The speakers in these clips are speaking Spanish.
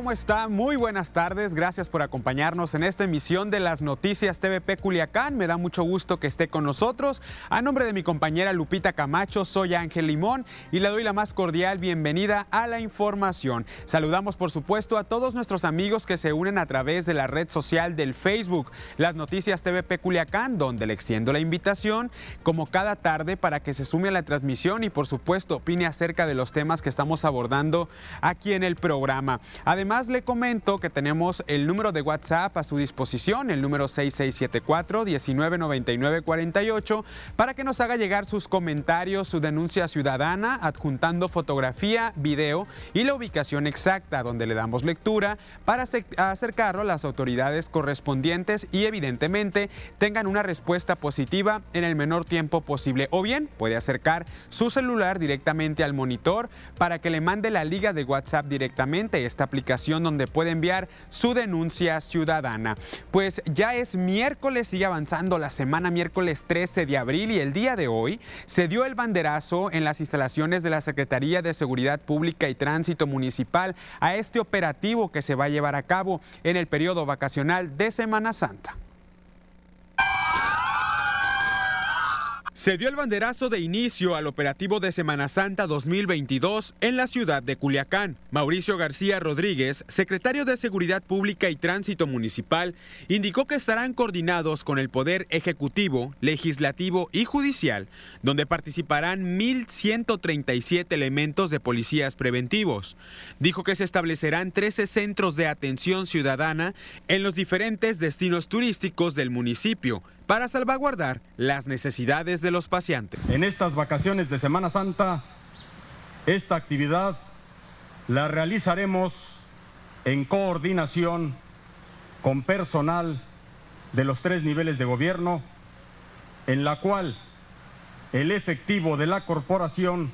¿Cómo está? Muy buenas tardes. Gracias por acompañarnos en esta emisión de las noticias TVP Culiacán. Me da mucho gusto que esté con nosotros. A nombre de mi compañera Lupita Camacho, soy Ángel Limón y le doy la más cordial bienvenida a la información. Saludamos, por supuesto, a todos nuestros amigos que se unen a través de la red social del Facebook, las noticias TVP Culiacán, donde le extiendo la invitación, como cada tarde, para que se sume a la transmisión y, por supuesto, opine acerca de los temas que estamos abordando aquí en el programa. Además, le comento que tenemos el número de WhatsApp a su disposición, el número 6674-199948, para que nos haga llegar sus comentarios, su denuncia ciudadana, adjuntando fotografía, video y la ubicación exacta donde le damos lectura para acercarlo a las autoridades correspondientes y evidentemente tengan una respuesta positiva en el menor tiempo posible. O bien puede acercar su celular directamente al monitor para que le mande la liga de WhatsApp directamente esta aplicación donde puede enviar su denuncia ciudadana. Pues ya es miércoles, sigue avanzando la semana miércoles 13 de abril y el día de hoy se dio el banderazo en las instalaciones de la Secretaría de Seguridad Pública y Tránsito Municipal a este operativo que se va a llevar a cabo en el periodo vacacional de Semana Santa. Se dio el banderazo de inicio al operativo de Semana Santa 2022 en la ciudad de Culiacán. Mauricio García Rodríguez, secretario de Seguridad Pública y Tránsito Municipal, indicó que estarán coordinados con el Poder Ejecutivo, Legislativo y Judicial, donde participarán 1.137 elementos de policías preventivos. Dijo que se establecerán 13 centros de atención ciudadana en los diferentes destinos turísticos del municipio para salvaguardar las necesidades de los pacientes. En estas vacaciones de Semana Santa, esta actividad la realizaremos en coordinación con personal de los tres niveles de gobierno, en la cual el efectivo de la corporación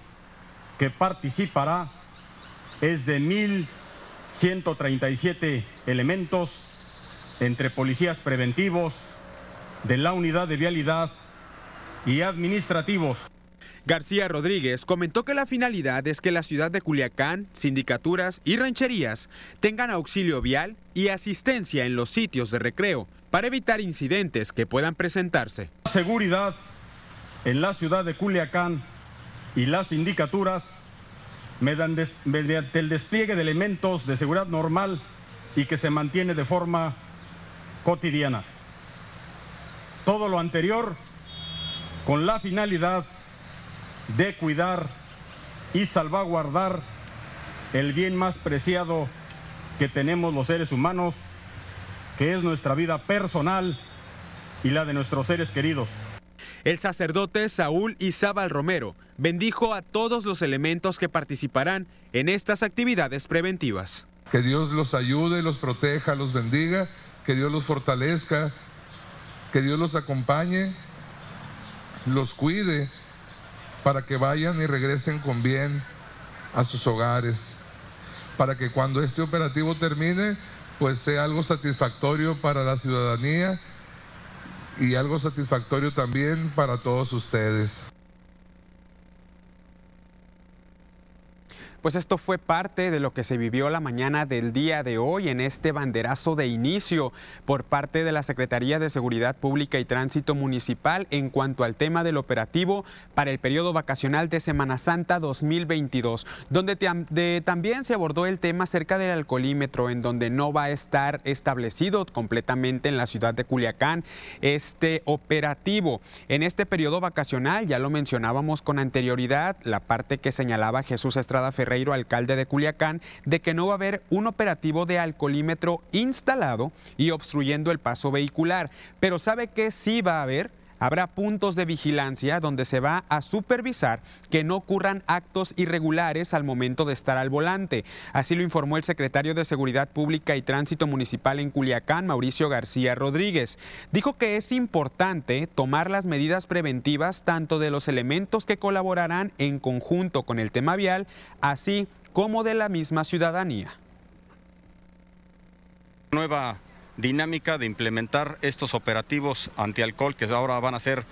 que participará es de 1.137 elementos entre policías preventivos, de la unidad de vialidad y administrativos. García Rodríguez comentó que la finalidad es que la ciudad de Culiacán, sindicaturas y rancherías tengan auxilio vial y asistencia en los sitios de recreo para evitar incidentes que puedan presentarse. Seguridad en la ciudad de Culiacán y las sindicaturas mediante el despliegue de elementos de seguridad normal y que se mantiene de forma cotidiana. Todo lo anterior con la finalidad de cuidar y salvaguardar el bien más preciado que tenemos los seres humanos, que es nuestra vida personal y la de nuestros seres queridos. El sacerdote Saúl Izábal Romero bendijo a todos los elementos que participarán en estas actividades preventivas. Que Dios los ayude, los proteja, los bendiga, que Dios los fortalezca, que Dios los acompañe, los cuide, para que vayan y regresen con bien a sus hogares, para que cuando este operativo termine, pues sea algo satisfactorio para la ciudadanía y algo satisfactorio también para todos ustedes. Pues esto fue parte de lo que se vivió la mañana del día de hoy en este banderazo de inicio por parte de la Secretaría de Seguridad Pública y Tránsito Municipal en cuanto al tema del operativo para el periodo vacacional de Semana Santa 2022, donde también se abordó el tema acerca del alcoholímetro, en donde no va a estar establecido completamente en la ciudad de Culiacán este operativo. En este periodo vacacional, ya lo mencionábamos con anterioridad, la parte que señalaba Jesús Estrada Ferrer, alcalde de Culiacán, de que no va a haber un operativo de alcoholímetro instalado y obstruyendo el paso vehicular. Pero ¿sabe que sí va a haber? Habrá puntos de vigilancia donde se va a supervisar que no ocurran actos irregulares al momento de estar al volante. Así lo informó el secretario de Seguridad Pública y Tránsito Municipal en Culiacán, Mauricio García Rodríguez. Dijo que es importante tomar las medidas preventivas tanto de los elementos que colaborarán en conjunto con el tema vial, así como de la misma ciudadanía. Nueva dinámica de implementar estos operativos antialcohol que ahora van a ser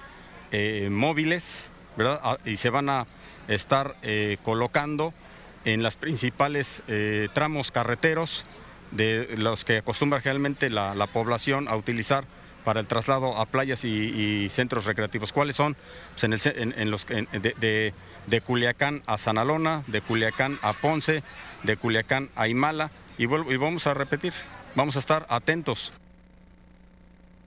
eh, móviles, ¿verdad? Ah, y se van a estar eh, colocando en las principales eh, tramos carreteros de los que acostumbra generalmente la, población a utilizar para el traslado a playas y, centros recreativos. ¿Cuáles son? Pues en, los, de, de, Culiacán a Sanalona, de Culiacán a Ponce, de Culiacán a Imala, y, y vamos a repetir, vamos a estar atentos.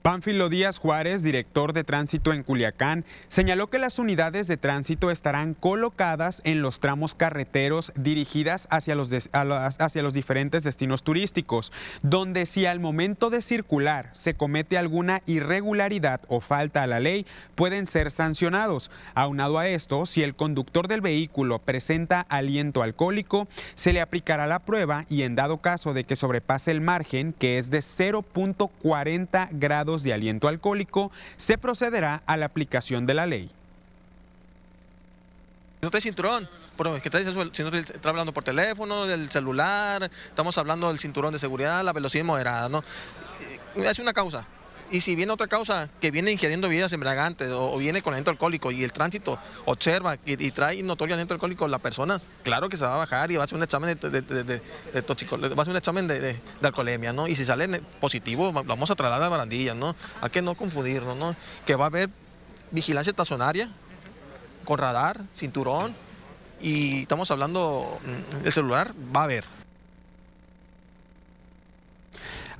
Pánfilo Díaz Juárez, director de tránsito en Culiacán, señaló que las unidades de tránsito estarán colocadas en los tramos carreteros dirigidas hacia los, hacia los diferentes destinos turísticos, donde si al momento de circular se comete alguna irregularidad o falta a la ley, pueden ser sancionados. Aunado a esto, si el conductor del vehículo presenta aliento alcohólico, se le aplicará la prueba y en dado caso de que sobrepase el margen, que es de 0.40 grados de aliento alcohólico, se procederá a la aplicación de la ley. No trae cinturón, que traes eso, si no está hablando por teléfono, del celular, estamos hablando del cinturón de seguridad, la velocidad moderada, ¿no? Es una causa, y si viene otra causa que viene ingiriendo bebidas embriagantes o, viene con aliento alcohólico y el tránsito observa y, trae notorio aliento alcohólico, la persona, claro que se va a bajar y va a hacer un examen de, de, va a hacer un examen de, alcoholemia, ¿no? Y si sale positivo, vamos a trasladar a barandillas, ¿no? Hay que no confundirnos, ¿no? Que va a haber vigilancia estacionaria con radar, cinturón y estamos hablando mm, de celular, va a haber.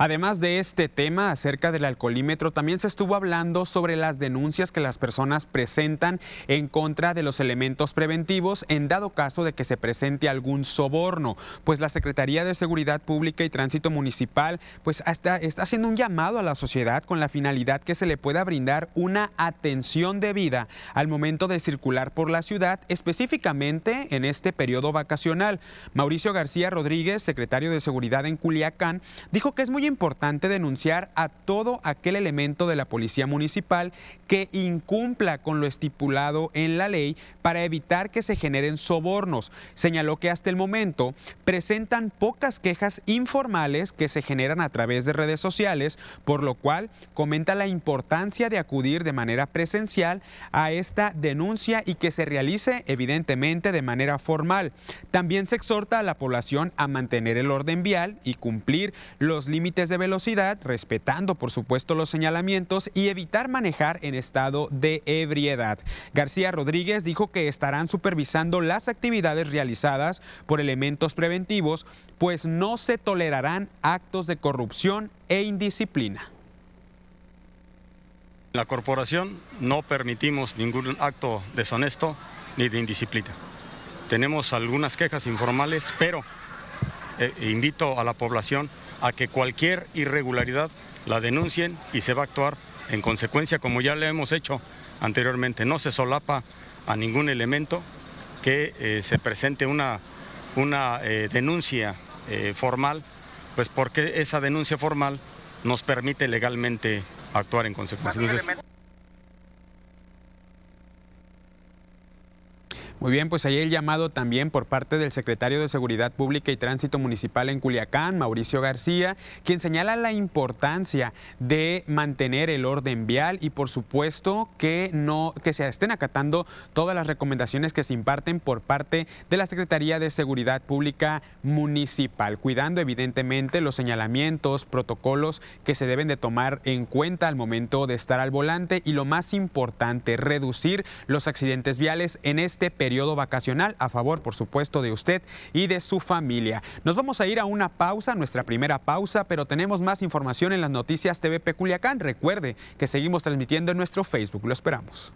Además de este tema acerca del alcoholímetro, también se estuvo hablando sobre las denuncias que las personas presentan en contra de los elementos preventivos en dado caso de que se presente algún soborno. Pues la Secretaría de Seguridad Pública y Tránsito Municipal pues está, está haciendo un llamado a la sociedad con la finalidad que se le pueda brindar una atención debida al momento de circular por la ciudad, específicamente en este periodo vacacional. Mauricio García Rodríguez, secretario de Seguridad en Culiacán, dijo que es muy importante denunciar a todo aquel elemento de la policía municipal que incumpla con lo estipulado en la ley para evitar que se generen sobornos. Señaló que hasta el momento presentan pocas quejas informales que se generan a través de redes sociales, por lo cual comenta la importancia de acudir de manera presencial a esta denuncia y que se realice evidentemente de manera formal. También se exhorta a la población a mantener el orden vial y cumplir los límites de velocidad, respetando por supuesto los señalamientos y evitar manejar en estado de ebriedad. García Rodríguez dijo que estarán supervisando las actividades realizadas por elementos preventivos, pues no se tolerarán actos de corrupción e indisciplina. La corporación no permitimos ningún acto deshonesto ni de indisciplina. Tenemos algunas quejas informales, pero eh, invito a la población a que cualquier irregularidad la denuncien y se va a actuar en consecuencia como ya le hemos hecho anteriormente. No se solapa a ningún elemento que eh, se presente una, una eh, denuncia eh, formal, pues porque esa denuncia formal nos permite legalmente actuar en consecuencia. Muy bien, pues ahí el llamado también por parte del secretario de Seguridad Pública y Tránsito Municipal en Culiacán, Mauricio García, quien señala la importancia de mantener el orden vial y por supuesto que no que se estén acatando todas las recomendaciones que se imparten por parte de la Secretaría de Seguridad Pública Municipal, cuidando evidentemente los señalamientos, protocolos que se deben de tomar en cuenta al momento de estar al volante y lo más importante, reducir los accidentes viales en este periodo periodo vacacional a favor, por supuesto, de usted y de su familia. Nos vamos a ir a una pausa, nuestra primera pausa, pero tenemos más información en las noticias TVP Culiacán. Recuerde que seguimos transmitiendo en nuestro Facebook. Lo esperamos.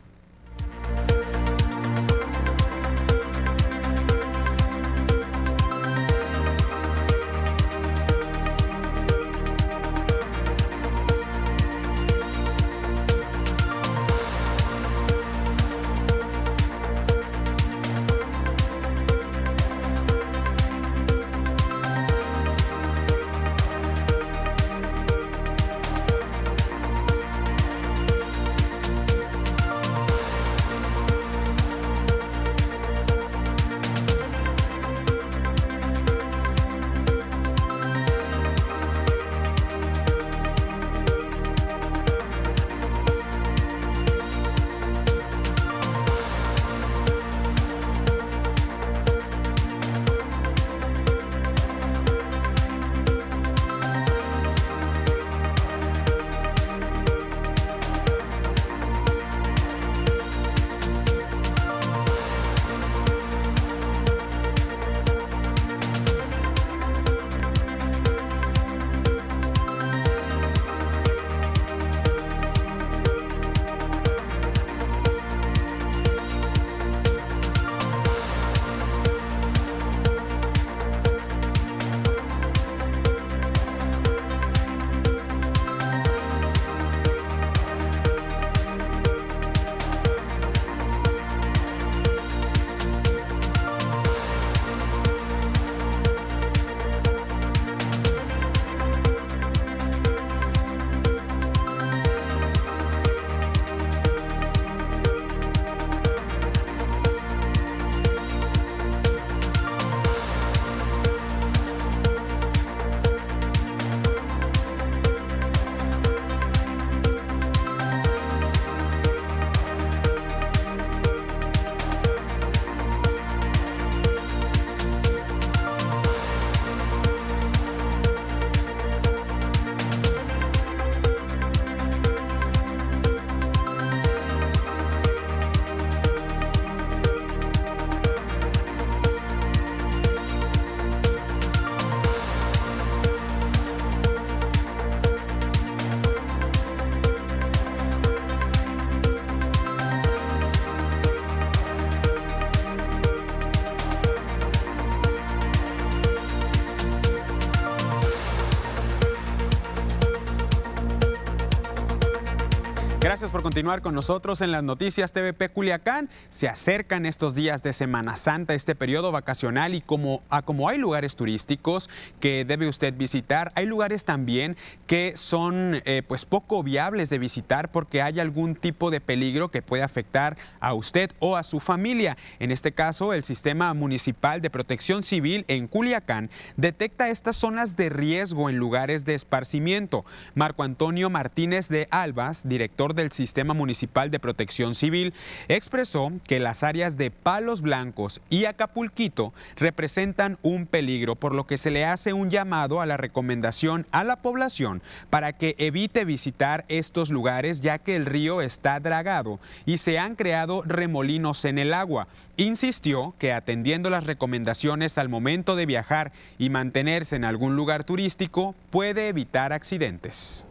Continuar con nosotros en las noticias TVP Culiacán. Se acercan estos días de Semana Santa, este periodo vacacional y como, a como hay lugares turísticos que debe usted visitar, hay lugares también que son eh, pues poco viables de visitar porque hay algún tipo de peligro que puede afectar a usted o a su familia. En este caso, el Sistema Municipal de Protección Civil en Culiacán detecta estas zonas de riesgo en lugares de esparcimiento. Marco Antonio Martínez de Albas, director del Sistema Municipal de Protección Civil, expresó que las áreas de Palos Blancos y Acapulquito representan un peligro, por lo que se le hace un llamado a la recomendación a la población para que evite visitar estos lugares ya que el río está dragado y se han creado remolinos en el agua. Insistió que atendiendo las recomendaciones al momento de viajar y mantenerse en algún lugar turístico puede evitar accidentes.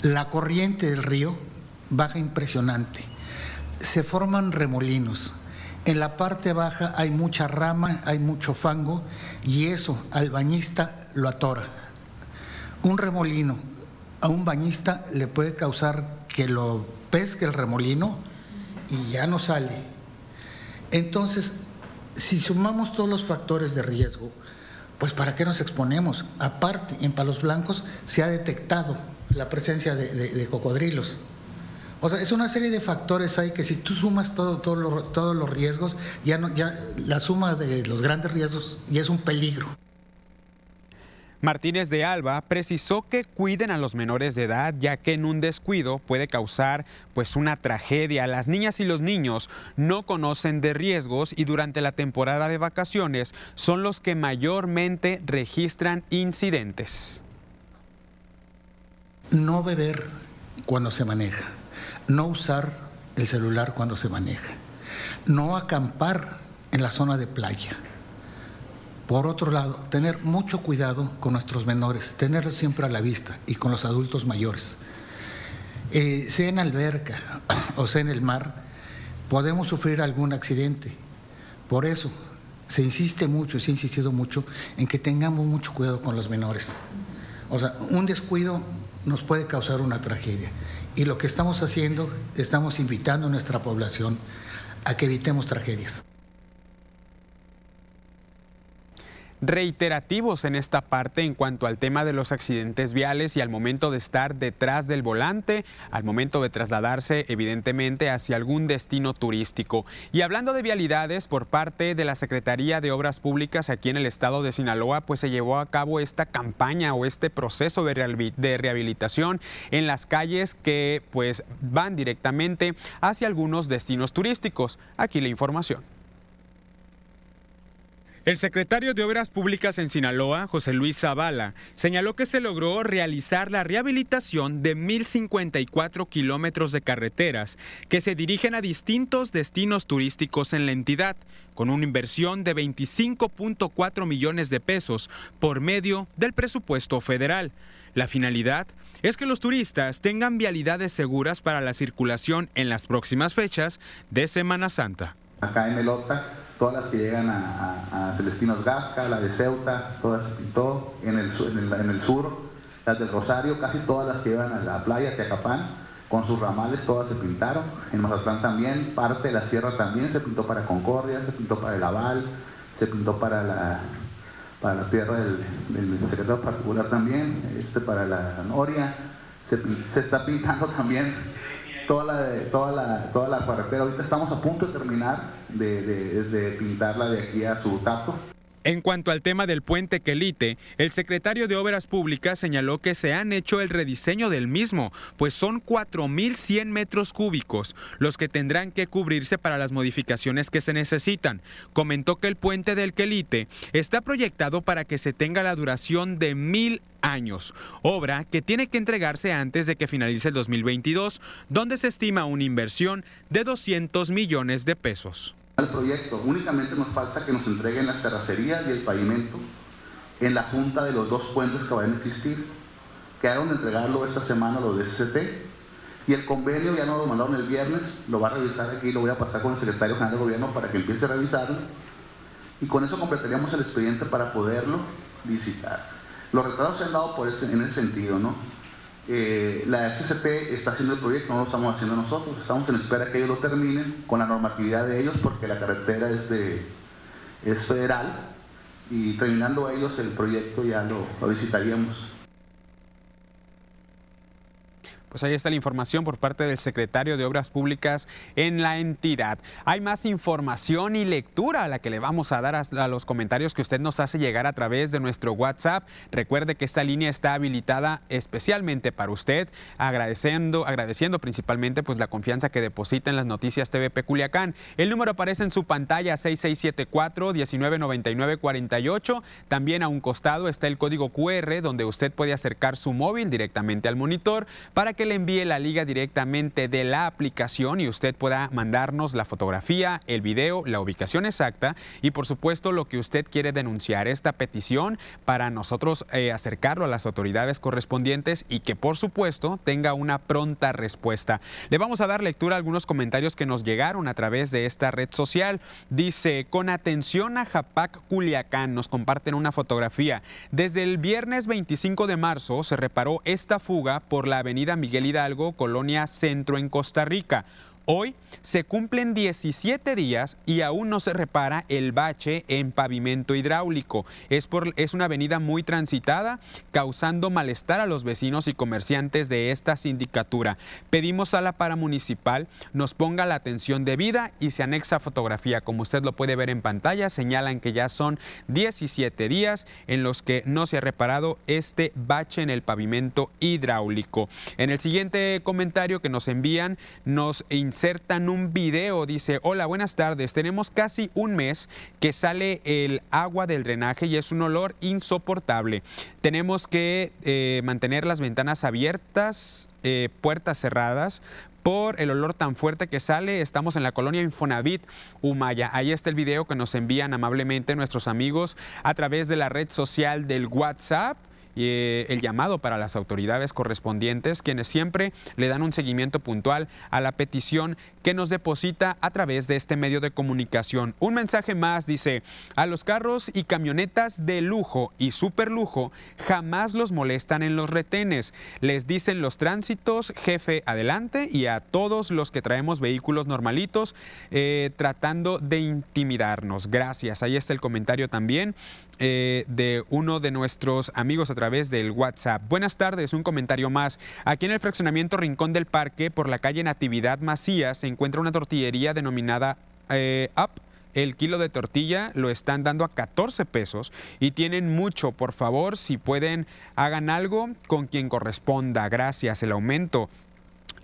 La corriente del río baja impresionante. Se forman remolinos. En la parte baja hay mucha rama, hay mucho fango y eso al bañista lo atora. Un remolino a un bañista le puede causar que lo pesque el remolino y ya no sale. Entonces, si sumamos todos los factores de riesgo, pues ¿para qué nos exponemos? Aparte, en Palos Blancos se ha detectado la presencia de, cocodrilos. O sea, es una serie de factores ahí que si tú sumas todo, todos los riesgos, ya, no, ya la suma de los grandes riesgos ya es un peligro. Martínez de Alba precisó que cuiden a los menores de edad, ya que en un descuido puede causar pues una tragedia. Las niñas y los niños no conocen de riesgos y durante la temporada de vacaciones son los que mayormente registran incidentes no beber cuando se maneja, no usar el celular cuando se maneja, no acampar en la zona de playa. Por otro lado, tener mucho cuidado con nuestros menores, tenerlos siempre a la vista y con los adultos mayores. Eh, sea en alberca o sea en el mar, podemos sufrir algún accidente. Por eso se insiste mucho, se ha insistido mucho en que tengamos mucho cuidado con los menores. O sea, un descuido nos puede causar una tragedia. Y lo que estamos haciendo, estamos invitando a nuestra población a que evitemos tragedias. Reiterativos en esta parte en cuanto al tema de los accidentes viales y al momento de estar detrás del volante, al momento de trasladarse evidentemente hacia algún destino turístico. Y hablando de vialidades por parte de la Secretaría de Obras Públicas aquí en el estado de Sinaloa, pues se llevó a cabo esta campaña o este proceso de rehabilitación en las calles que pues van directamente hacia algunos destinos turísticos. Aquí la información. El secretario de Obras Públicas en Sinaloa, José Luis Zavala, señaló que se logró realizar la rehabilitación de 1.054 kilómetros de carreteras que se dirigen a distintos destinos turísticos en la entidad, con una inversión de 25.4 millones de pesos por medio del presupuesto federal. La finalidad es que los turistas tengan vialidades seguras para la circulación en las próximas fechas de Semana Santa. Acá en Melota todas las que llegan a, Celestinos Gasca, la de Ceuta, todas se pintó, en el, en, el, sur, las del Rosario, casi todas las que llevan a la playa, Teacapán, con sus ramales, todas se pintaron. En Mazatlán también, parte de la sierra también se pintó para Concordia, se pintó para el Aval, se pintó para la, para la tierra del, secretario particular también, este para la Noria, se, se está pintando también toda la, toda la, toda la carretera. Ahorita estamos a punto de terminar de, a su. En cuanto al tema del puente Quelite, el secretario de Obras Públicas señaló que se han hecho el rediseño del mismo, pues son 4.100 metros cúbicos los que tendrán que cubrirse para las modificaciones que se necesitan. Comentó que el puente del Quelite está proyectado para que se tenga la duración de mil años, obra que tiene que entregarse antes de que finalice el 2022, donde se estima una inversión de 200 millones de pesos. El proyecto únicamente nos falta que nos entreguen las terracerías y el pavimento en la junta de los dos puentes que van a existir. Quedaron de entregarlo esta semana los de SCT y el convenio ya nos lo mandaron el viernes, lo va a revisar aquí, lo voy a pasar con el secretario general de gobierno para que empiece a revisarlo y con eso completaríamos el expediente para poderlo visitar. Los retrasos se han dado por ese, en ese sentido, ¿no? Eh, la SCT está haciendo el proyecto, no lo estamos haciendo nosotros, estamos en espera que ellos lo terminen con la normatividad de ellos porque la carretera es, de, es federal y terminando ellos el proyecto ya lo visitaríamos. Pues ahí está la información por parte del secretario de Obras Públicas en la entidad. Hay más información y lectura a la que le vamos a dar a los comentarios que usted nos hace llegar a través de nuestro WhatsApp. Recuerde que esta línea está habilitada especialmente para usted, agradeciendo, agradeciendo principalmente pues la confianza que deposita en las noticias TVP Culiacán. El número aparece en su pantalla 6674 199948. También a un costado está el código QR donde usted puede acercar su móvil directamente al monitor para que le envíe la liga directamente de la aplicación y usted pueda mandarnos la fotografía, el video, la ubicación exacta y por supuesto lo que usted quiere denunciar. Esta petición para nosotros eh, acercarlo a las autoridades correspondientes y que por supuesto tenga una pronta respuesta. Le vamos a dar lectura a algunos comentarios que nos llegaron a través de esta red social. Dice, con atención a Japac Culiacán, nos comparten una fotografía. Desde el viernes 25 de marzo se reparó esta fuga por la avenida Miguel Miguel Hidalgo, Colonia Centro en Costa Rica. Hoy se cumplen 17 días y aún no se repara el bache en pavimento hidráulico. Es, por, es una avenida muy transitada, causando malestar a los vecinos y comerciantes de esta sindicatura. Pedimos a la paramunicipal nos ponga la atención debida y se anexa fotografía. Como usted lo puede ver en pantalla, señalan que ya son 17 días en los que no se ha reparado este bache en el pavimento hidráulico. En el siguiente comentario que nos envían, nos insertan un video, dice, hola, buenas tardes, tenemos casi un mes que sale el agua del drenaje y es un olor insoportable. Tenemos que eh, mantener las ventanas abiertas, eh, puertas cerradas, por el olor tan fuerte que sale. Estamos en la colonia Infonavit Humaya. Ahí está el video que nos envían amablemente nuestros amigos a través de la red social del WhatsApp eh, el llamado para las autoridades correspondientes, quienes siempre le dan un seguimiento puntual a la petición que nos deposita a través de este medio de comunicación. Un mensaje más dice, a los carros y camionetas de lujo y superlujo jamás los molestan en los retenes. Les dicen los tránsitos, jefe adelante y a todos los que traemos vehículos normalitos eh, tratando de intimidarnos. Gracias. Ahí está el comentario también eh, de uno de nuestros amigos a través del WhatsApp. Buenas tardes, un comentario más. Aquí en el fraccionamiento Rincón del Parque, por la calle Natividad Macías, se encuentra una tortillería denominada eh, Up. El kilo de tortilla lo están dando a 14 pesos y tienen mucho. Por favor, si pueden, hagan algo con quien corresponda. Gracias. El aumento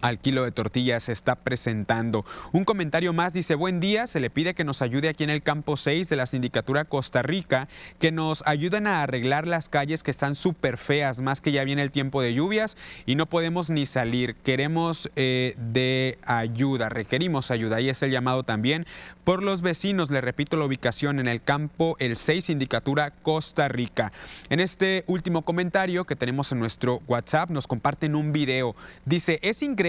al kilo de tortillas se está presentando. Un comentario más dice, buen día, se le pide que nos ayude aquí en el campo 6 de la Sindicatura Costa Rica, que nos ayuden a arreglar las calles que están súper feas, más que ya viene el tiempo de lluvias y no podemos ni salir. Queremos eh, de ayuda, requerimos ayuda. Y es el llamado también por los vecinos, le repito la ubicación en el campo el 6 Sindicatura Costa Rica. En este último comentario que tenemos en nuestro WhatsApp nos comparten un video. Dice, es increíble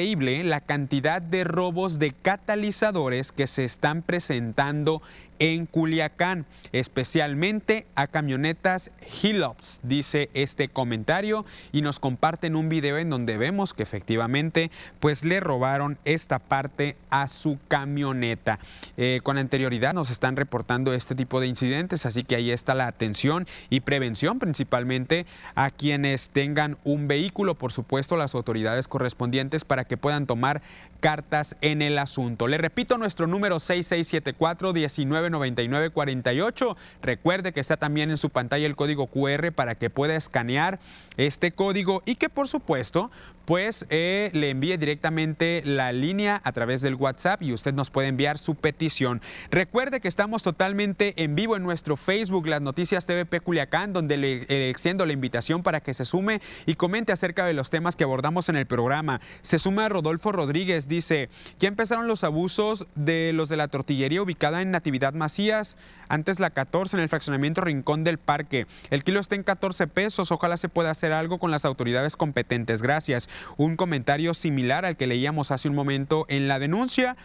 la cantidad de robos de catalizadores que se están presentando en Culiacán, especialmente a camionetas Hillops, dice este comentario y nos comparten un video en donde vemos que efectivamente pues le robaron esta parte a su camioneta. Eh, con anterioridad nos están reportando este tipo de incidentes, así que ahí está la atención y prevención principalmente a quienes tengan un vehículo, por supuesto las autoridades correspondientes para que puedan tomar cartas en el asunto. Le repito nuestro número 6674 19 9948. Recuerde que está también en su pantalla el código QR para que pueda escanear este código y que por supuesto pues eh, le envíe directamente la línea a través del WhatsApp y usted nos puede enviar su petición. Recuerde que estamos totalmente en vivo en nuestro Facebook, las noticias TVP Culiacán, donde le eh, extiendo la invitación para que se sume y comente acerca de los temas que abordamos en el programa. Se suma Rodolfo Rodríguez, dice, ya empezaron los abusos de los de la tortillería ubicada en Natividad Macías, antes la 14 en el fraccionamiento Rincón del Parque. El kilo está en 14 pesos, ojalá se pueda hacer algo con las autoridades competentes. Gracias un comentario similar al que leíamos hace un momento en la denuncia.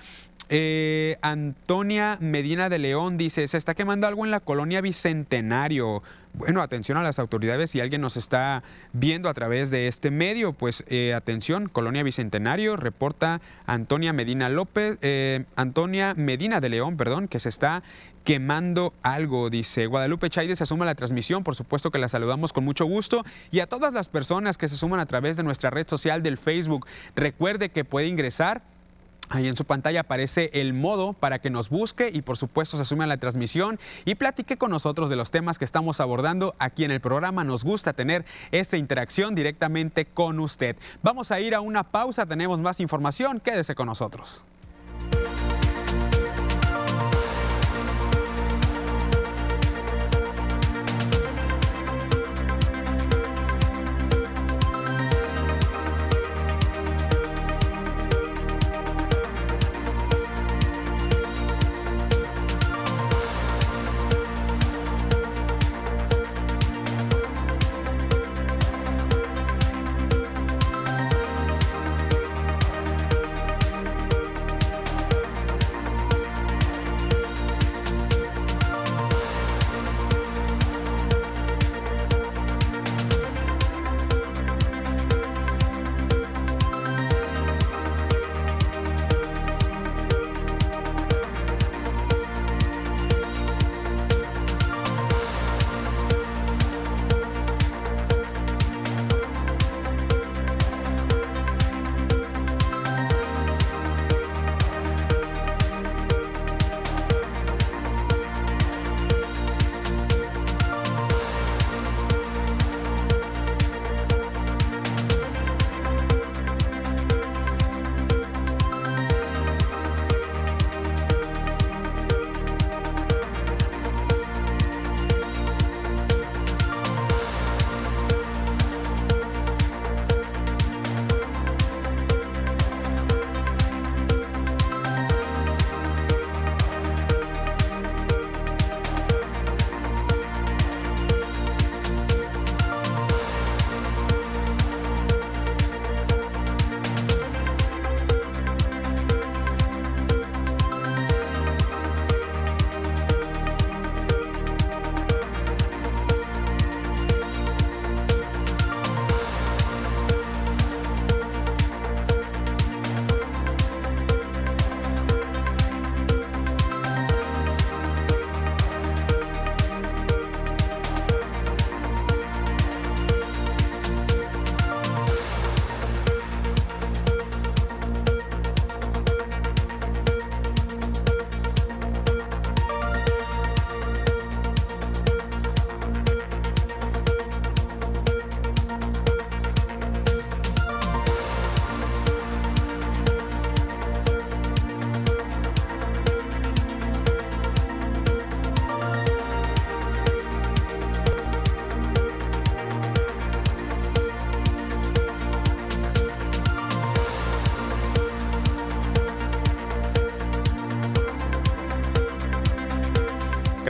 Eh, Antonia Medina de León dice, se está quemando algo en la colonia Bicentenario. Bueno, atención a las autoridades, si alguien nos está viendo a través de este medio, pues eh, atención, Colonia Bicentenario, reporta Antonia Medina López, eh, Antonia Medina de León, perdón, que se está quemando algo, dice Guadalupe Chaide se suma a la transmisión, por supuesto que la saludamos con mucho gusto y a todas las personas que se suman a través de nuestra red social del Facebook, recuerde que puede ingresar Ahí en su pantalla aparece el modo para que nos busque y por supuesto se sume a la transmisión y platique con nosotros de los temas que estamos abordando aquí en el programa. Nos gusta tener esta interacción directamente con usted. Vamos a ir a una pausa, tenemos más información, quédese con nosotros.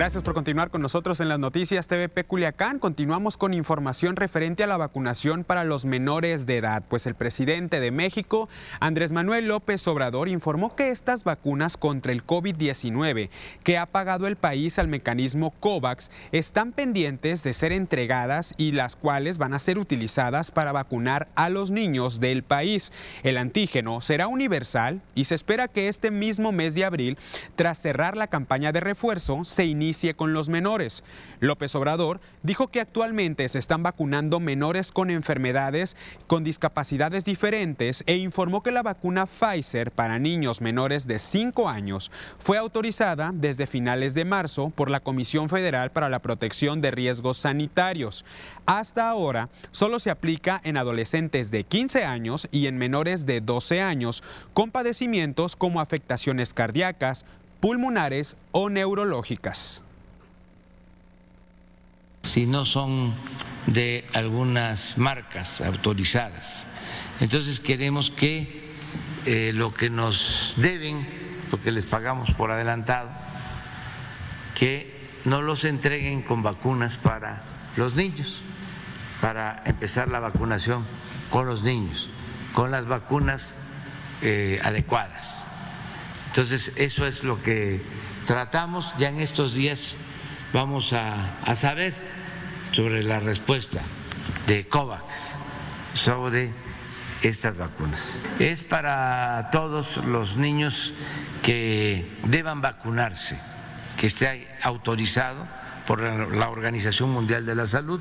Gracias por continuar con nosotros en las noticias TVP Culiacán. Continuamos con información referente a la vacunación para los menores de edad, pues el presidente de México, Andrés Manuel López Obrador, informó que estas vacunas contra el COVID-19 que ha pagado el país al mecanismo COVAX están pendientes de ser entregadas y las cuales van a ser utilizadas para vacunar a los niños del país. El antígeno será universal y se espera que este mismo mes de abril, tras cerrar la campaña de refuerzo, se inicie con los menores. López Obrador dijo que actualmente se están vacunando menores con enfermedades con discapacidades diferentes e informó que la vacuna Pfizer para niños menores de 5 años fue autorizada desde finales de marzo por la Comisión Federal para la Protección de Riesgos Sanitarios. Hasta ahora solo se aplica en adolescentes de 15 años y en menores de 12 años con padecimientos como afectaciones cardíacas, pulmonares o neurológicas si no son de algunas marcas autorizadas. Entonces queremos que eh, lo que nos deben, lo que les pagamos por adelantado, que no los entreguen con vacunas para los niños, para empezar la vacunación con los niños, con las vacunas eh, adecuadas. Entonces, eso es lo que tratamos. Ya en estos días vamos a, saber sobre la respuesta de COVAX sobre estas vacunas. Es para todos los niños que deban vacunarse, que esté autorizado por la Organización Mundial de la Salud.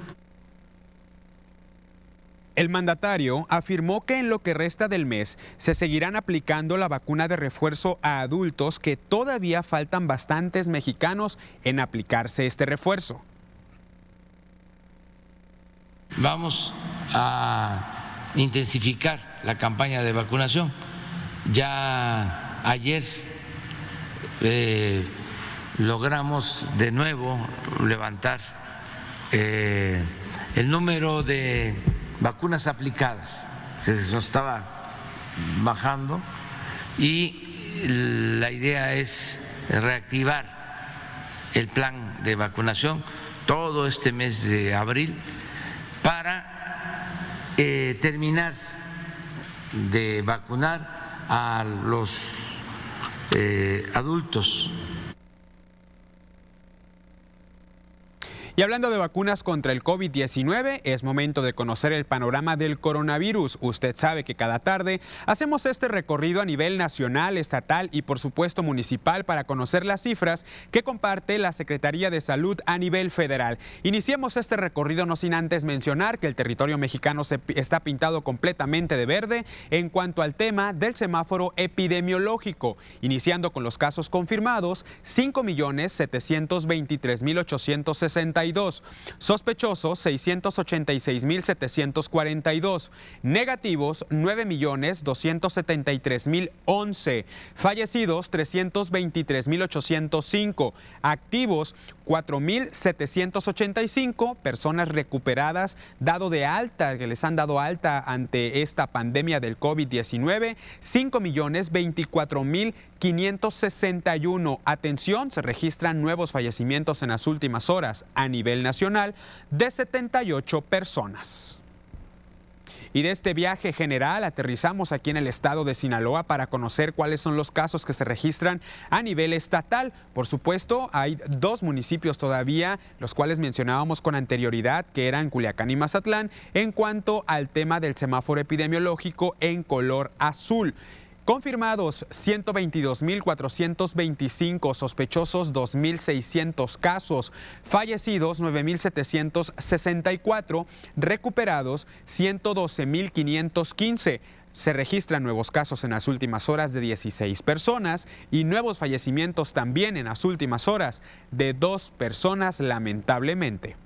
El mandatario afirmó que en lo que resta del mes se seguirán aplicando la vacuna de refuerzo a adultos que todavía faltan bastantes mexicanos en aplicarse este refuerzo. Vamos a intensificar la campaña de vacunación. Ya ayer eh, logramos de nuevo levantar eh, el número de vacunas aplicadas. Se nos estaba bajando y la idea es reactivar el plan de vacunación todo este mes de abril para eh, terminar de vacunar a los eh, adultos Y hablando de vacunas contra el COVID-19, es momento de conocer el panorama del coronavirus. Usted sabe que cada tarde hacemos este recorrido a nivel nacional, estatal y por supuesto municipal para conocer las cifras que comparte la Secretaría de Salud a nivel federal. Iniciemos este recorrido no sin antes mencionar que el territorio mexicano se está pintado completamente de verde en cuanto al tema del semáforo epidemiológico, iniciando con los casos confirmados 5.723.860 Sospechosos 686.742. Negativos 9.273.011. Fallecidos 323.805. Activos 4.785 personas recuperadas, dado de alta, que les han dado alta ante esta pandemia del COVID-19, 5.024.561. Atención, se registran nuevos fallecimientos en las últimas horas a nivel nacional de 78 personas. Y de este viaje general aterrizamos aquí en el estado de Sinaloa para conocer cuáles son los casos que se registran a nivel estatal. Por supuesto, hay dos municipios todavía, los cuales mencionábamos con anterioridad, que eran Culiacán y Mazatlán, en cuanto al tema del semáforo epidemiológico en color azul. Confirmados 122.425, sospechosos 2.600 casos, fallecidos 9.764, recuperados 112.515. Se registran nuevos casos en las últimas horas de 16 personas y nuevos fallecimientos también en las últimas horas de dos personas lamentablemente.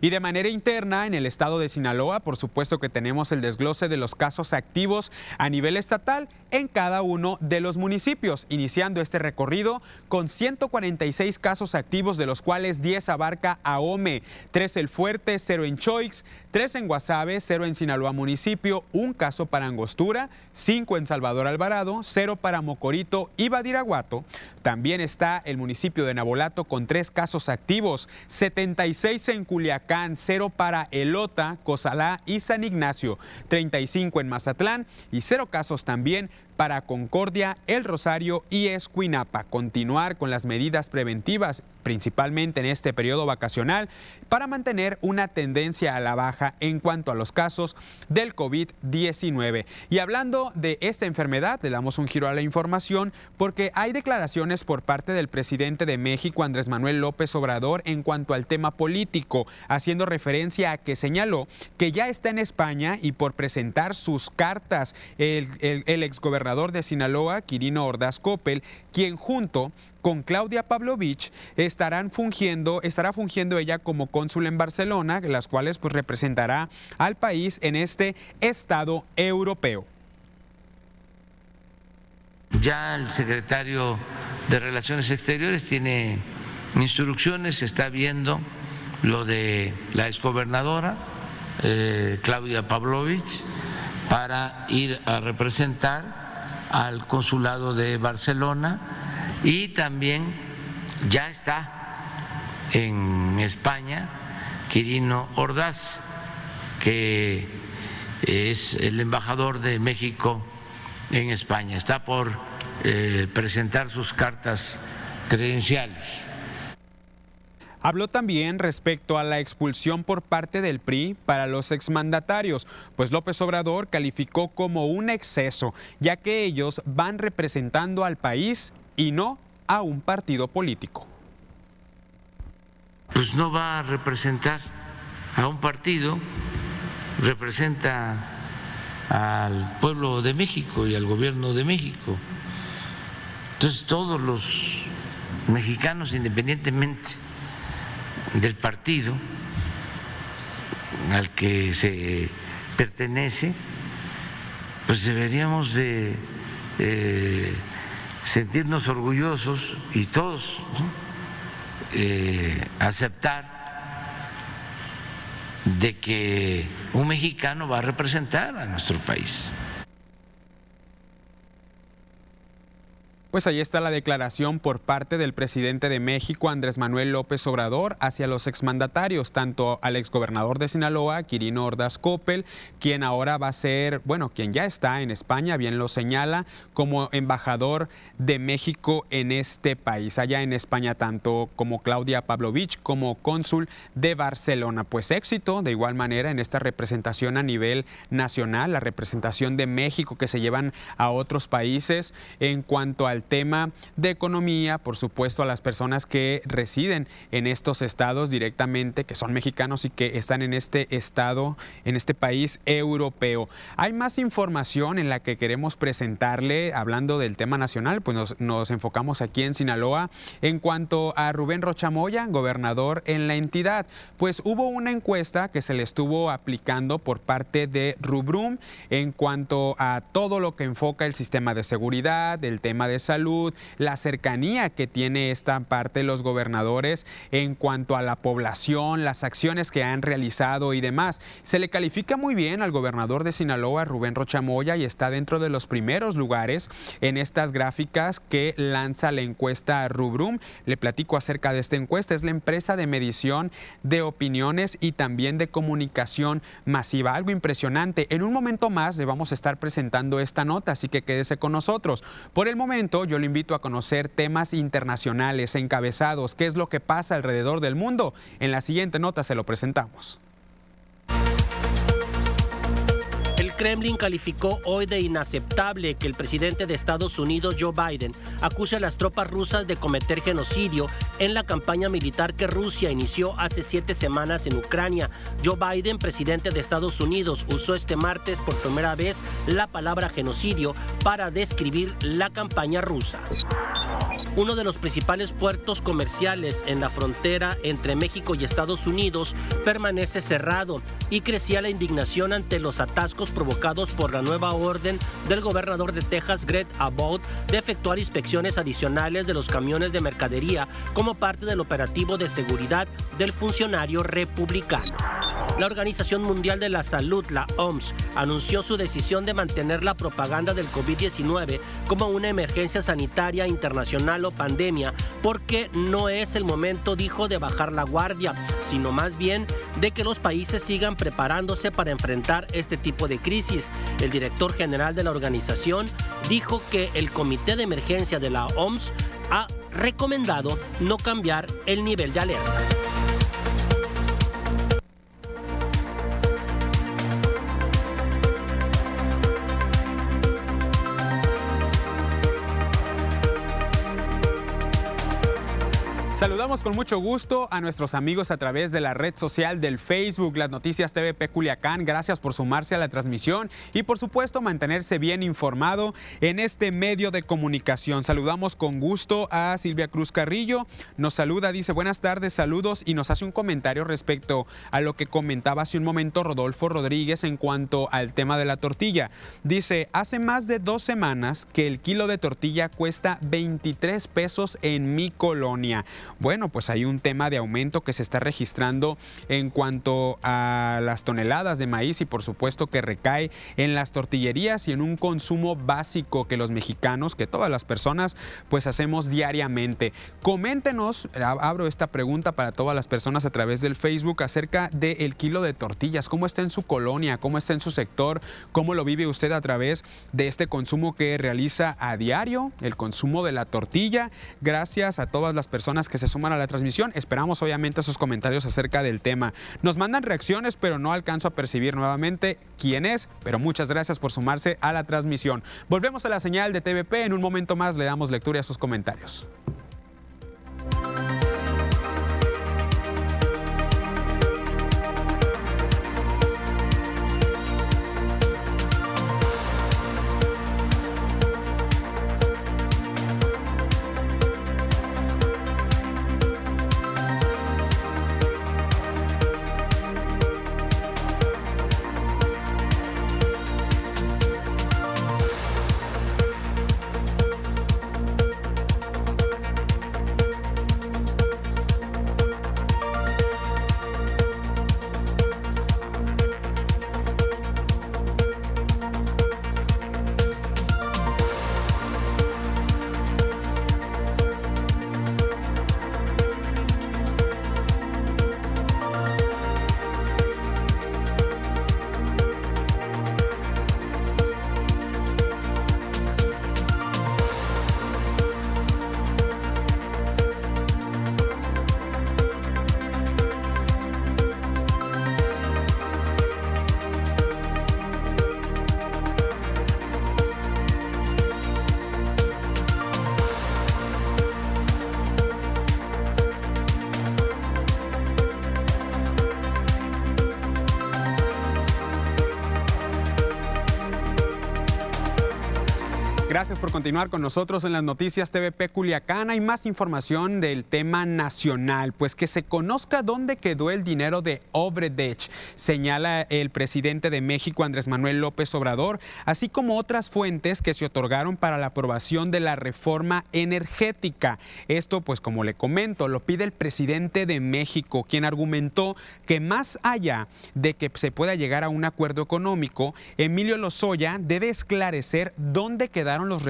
Y de manera interna, en el estado de Sinaloa, por supuesto que tenemos el desglose de los casos activos a nivel estatal en cada uno de los municipios, iniciando este recorrido con 146 casos activos, de los cuales 10 abarca Ahome, 3 El Fuerte, 0 en Choix, 3 en Guasave, 0 en Sinaloa municipio, un caso para Angostura, 5 en Salvador Alvarado, 0 para Mocorito y Badiraguato. También está el municipio de Nabolato con 3 casos activos, 76 en Culiacán, 0 para Elota, Cozalá y San Ignacio, 35 en Mazatlán y 0 casos también para Concordia, El Rosario y Escuinapa. Continuar con las medidas preventivas, principalmente en este periodo vacacional, para mantener una tendencia a la baja en cuanto a los casos del COVID-19. Y hablando de esta enfermedad, le damos un giro a la información porque hay declaraciones por parte del presidente de México, Andrés Manuel López Obrador, en cuanto al tema político, haciendo referencia a que señaló que ya está en España y por presentar sus cartas el, el, el exgobernador de Sinaloa, Quirino Ordaz Coppel, quien junto con Claudia Pavlovich estarán fungiendo, estará fungiendo ella como cónsul en Barcelona, las cuales pues representará al país en este estado europeo. Ya el secretario de Relaciones Exteriores tiene instrucciones, está viendo lo de la exgobernadora eh, Claudia Pavlovich para ir a representar al consulado de Barcelona y también ya está en España Quirino Ordaz, que es el embajador de México en España. Está por eh, presentar sus cartas credenciales. Habló también respecto a la expulsión por parte del PRI para los exmandatarios, pues López Obrador calificó como un exceso, ya que ellos van representando al país y no a un partido político. Pues no va a representar a un partido, representa al pueblo de México y al gobierno de México. Entonces todos los mexicanos, independientemente del partido al que se pertenece, pues deberíamos de eh, sentirnos orgullosos y todos eh, aceptar de que un mexicano va a representar a nuestro país. Pues ahí está la declaración por parte del presidente de México, Andrés Manuel López Obrador, hacia los exmandatarios, tanto al exgobernador de Sinaloa, Quirino Ordaz Coppel, quien ahora va a ser, bueno, quien ya está en España, bien lo señala, como embajador de México en este país, allá en España, tanto como Claudia Pavlovich como cónsul de Barcelona. Pues éxito, de igual manera, en esta representación a nivel nacional, la representación de México que se llevan a otros países en cuanto al tema de economía, por supuesto a las personas que residen en estos estados directamente, que son mexicanos y que están en este estado, en este país europeo. Hay más información en la que queremos presentarle, hablando del tema nacional, pues nos, enfocamos aquí en Sinaloa en cuanto a Rubén Rochamoya, gobernador en la entidad. Pues hubo una encuesta que se le estuvo aplicando por parte de Rubrum en cuanto a todo lo que enfoca el sistema de seguridad, el tema de la cercanía que tiene esta parte de los gobernadores en cuanto a la población, las acciones que han realizado y demás. Se le califica muy bien al gobernador de Sinaloa, Rubén Rochamoya, y está dentro de los primeros lugares en estas gráficas que lanza la encuesta Rubrum. Le platico acerca de esta encuesta. Es la empresa de medición de opiniones y también de comunicación masiva. Algo impresionante. En un momento más le vamos a estar presentando esta nota, así que quédese con nosotros. Por el momento, yo lo invito a conocer temas internacionales encabezados, qué es lo que pasa alrededor del mundo. En la siguiente nota se lo presentamos. Kremlin calificó hoy de inaceptable que el presidente de Estados Unidos, Joe Biden, acuse a las tropas rusas de cometer genocidio en la campaña militar que Rusia inició hace siete semanas en Ucrania. Joe Biden, presidente de Estados Unidos, usó este martes por primera vez la palabra genocidio para describir la campaña rusa. Uno de los principales puertos comerciales en la frontera entre México y Estados Unidos permanece cerrado y crecía la indignación ante los atascos provocados por la nueva orden del gobernador de Texas, Greg Abbott, de efectuar inspecciones adicionales de los camiones de mercadería como parte del operativo de seguridad del funcionario republicano. La Organización Mundial de la Salud, la OMS, anunció su decisión de mantener la propaganda del COVID-19 como una emergencia sanitaria internacional o pandemia, porque no es el momento, dijo, de bajar la guardia, sino más bien de que los países sigan preparándose para enfrentar este tipo de crisis. El director general de la organización dijo que el Comité de Emergencia de la OMS ha recomendado no cambiar el nivel de alerta. Saludamos con mucho gusto a nuestros amigos a través de la red social del Facebook, las noticias TVP Culiacán. Gracias por sumarse a la transmisión y por supuesto mantenerse bien informado en este medio de comunicación. Saludamos con gusto a Silvia Cruz Carrillo. Nos saluda, dice buenas tardes, saludos y nos hace un comentario respecto a lo que comentaba hace un momento Rodolfo Rodríguez en cuanto al tema de la tortilla. Dice, hace más de dos semanas que el kilo de tortilla cuesta 23 pesos en mi colonia. Bueno, pues hay un tema de aumento que se está registrando en cuanto a las toneladas de maíz y por supuesto que recae en las tortillerías y en un consumo básico que los mexicanos, que todas las personas, pues hacemos diariamente. Coméntenos, abro esta pregunta para todas las personas a través del Facebook acerca del kilo de tortillas, cómo está en su colonia, cómo está en su sector, cómo lo vive usted a través de este consumo que realiza a diario, el consumo de la tortilla. Gracias a todas las personas que se suman a la transmisión. Esperamos obviamente sus comentarios acerca del tema. Nos mandan reacciones, pero no alcanzo a percibir nuevamente quién es, pero muchas gracias por sumarse a la transmisión. Volvemos a la señal de TVP, en un momento más le damos lectura a sus comentarios. Continuar con nosotros en las noticias TVP Culiacán. Hay más información del tema nacional, pues que se conozca dónde quedó el dinero de Obredech, señala el presidente de México, Andrés Manuel López Obrador, así como otras fuentes que se otorgaron para la aprobación de la reforma energética. Esto, pues como le comento, lo pide el presidente de México, quien argumentó que más allá de que se pueda llegar a un acuerdo económico, Emilio Lozoya debe esclarecer dónde quedaron los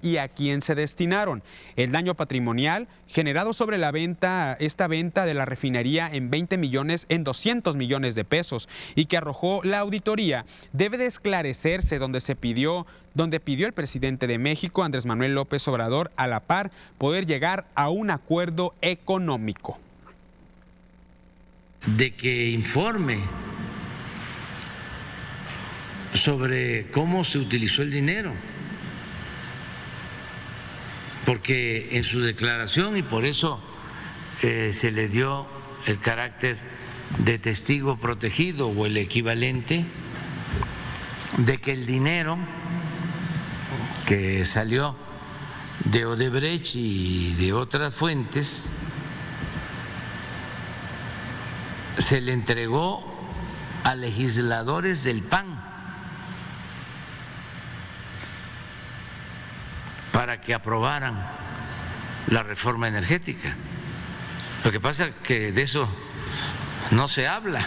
y a quién se destinaron. El daño patrimonial generado sobre la venta, esta venta de la refinería en 20 millones, en 200 millones de pesos y que arrojó la auditoría, debe de esclarecerse donde se pidió donde pidió el presidente de México, Andrés Manuel López Obrador, a la par poder llegar a un acuerdo económico. De que informe sobre cómo se utilizó el dinero porque en su declaración, y por eso eh, se le dio el carácter de testigo protegido o el equivalente, de que el dinero que salió de Odebrecht y de otras fuentes se le entregó a legisladores del PAN para que aprobaran la reforma energética. Lo que pasa es que de eso no se habla.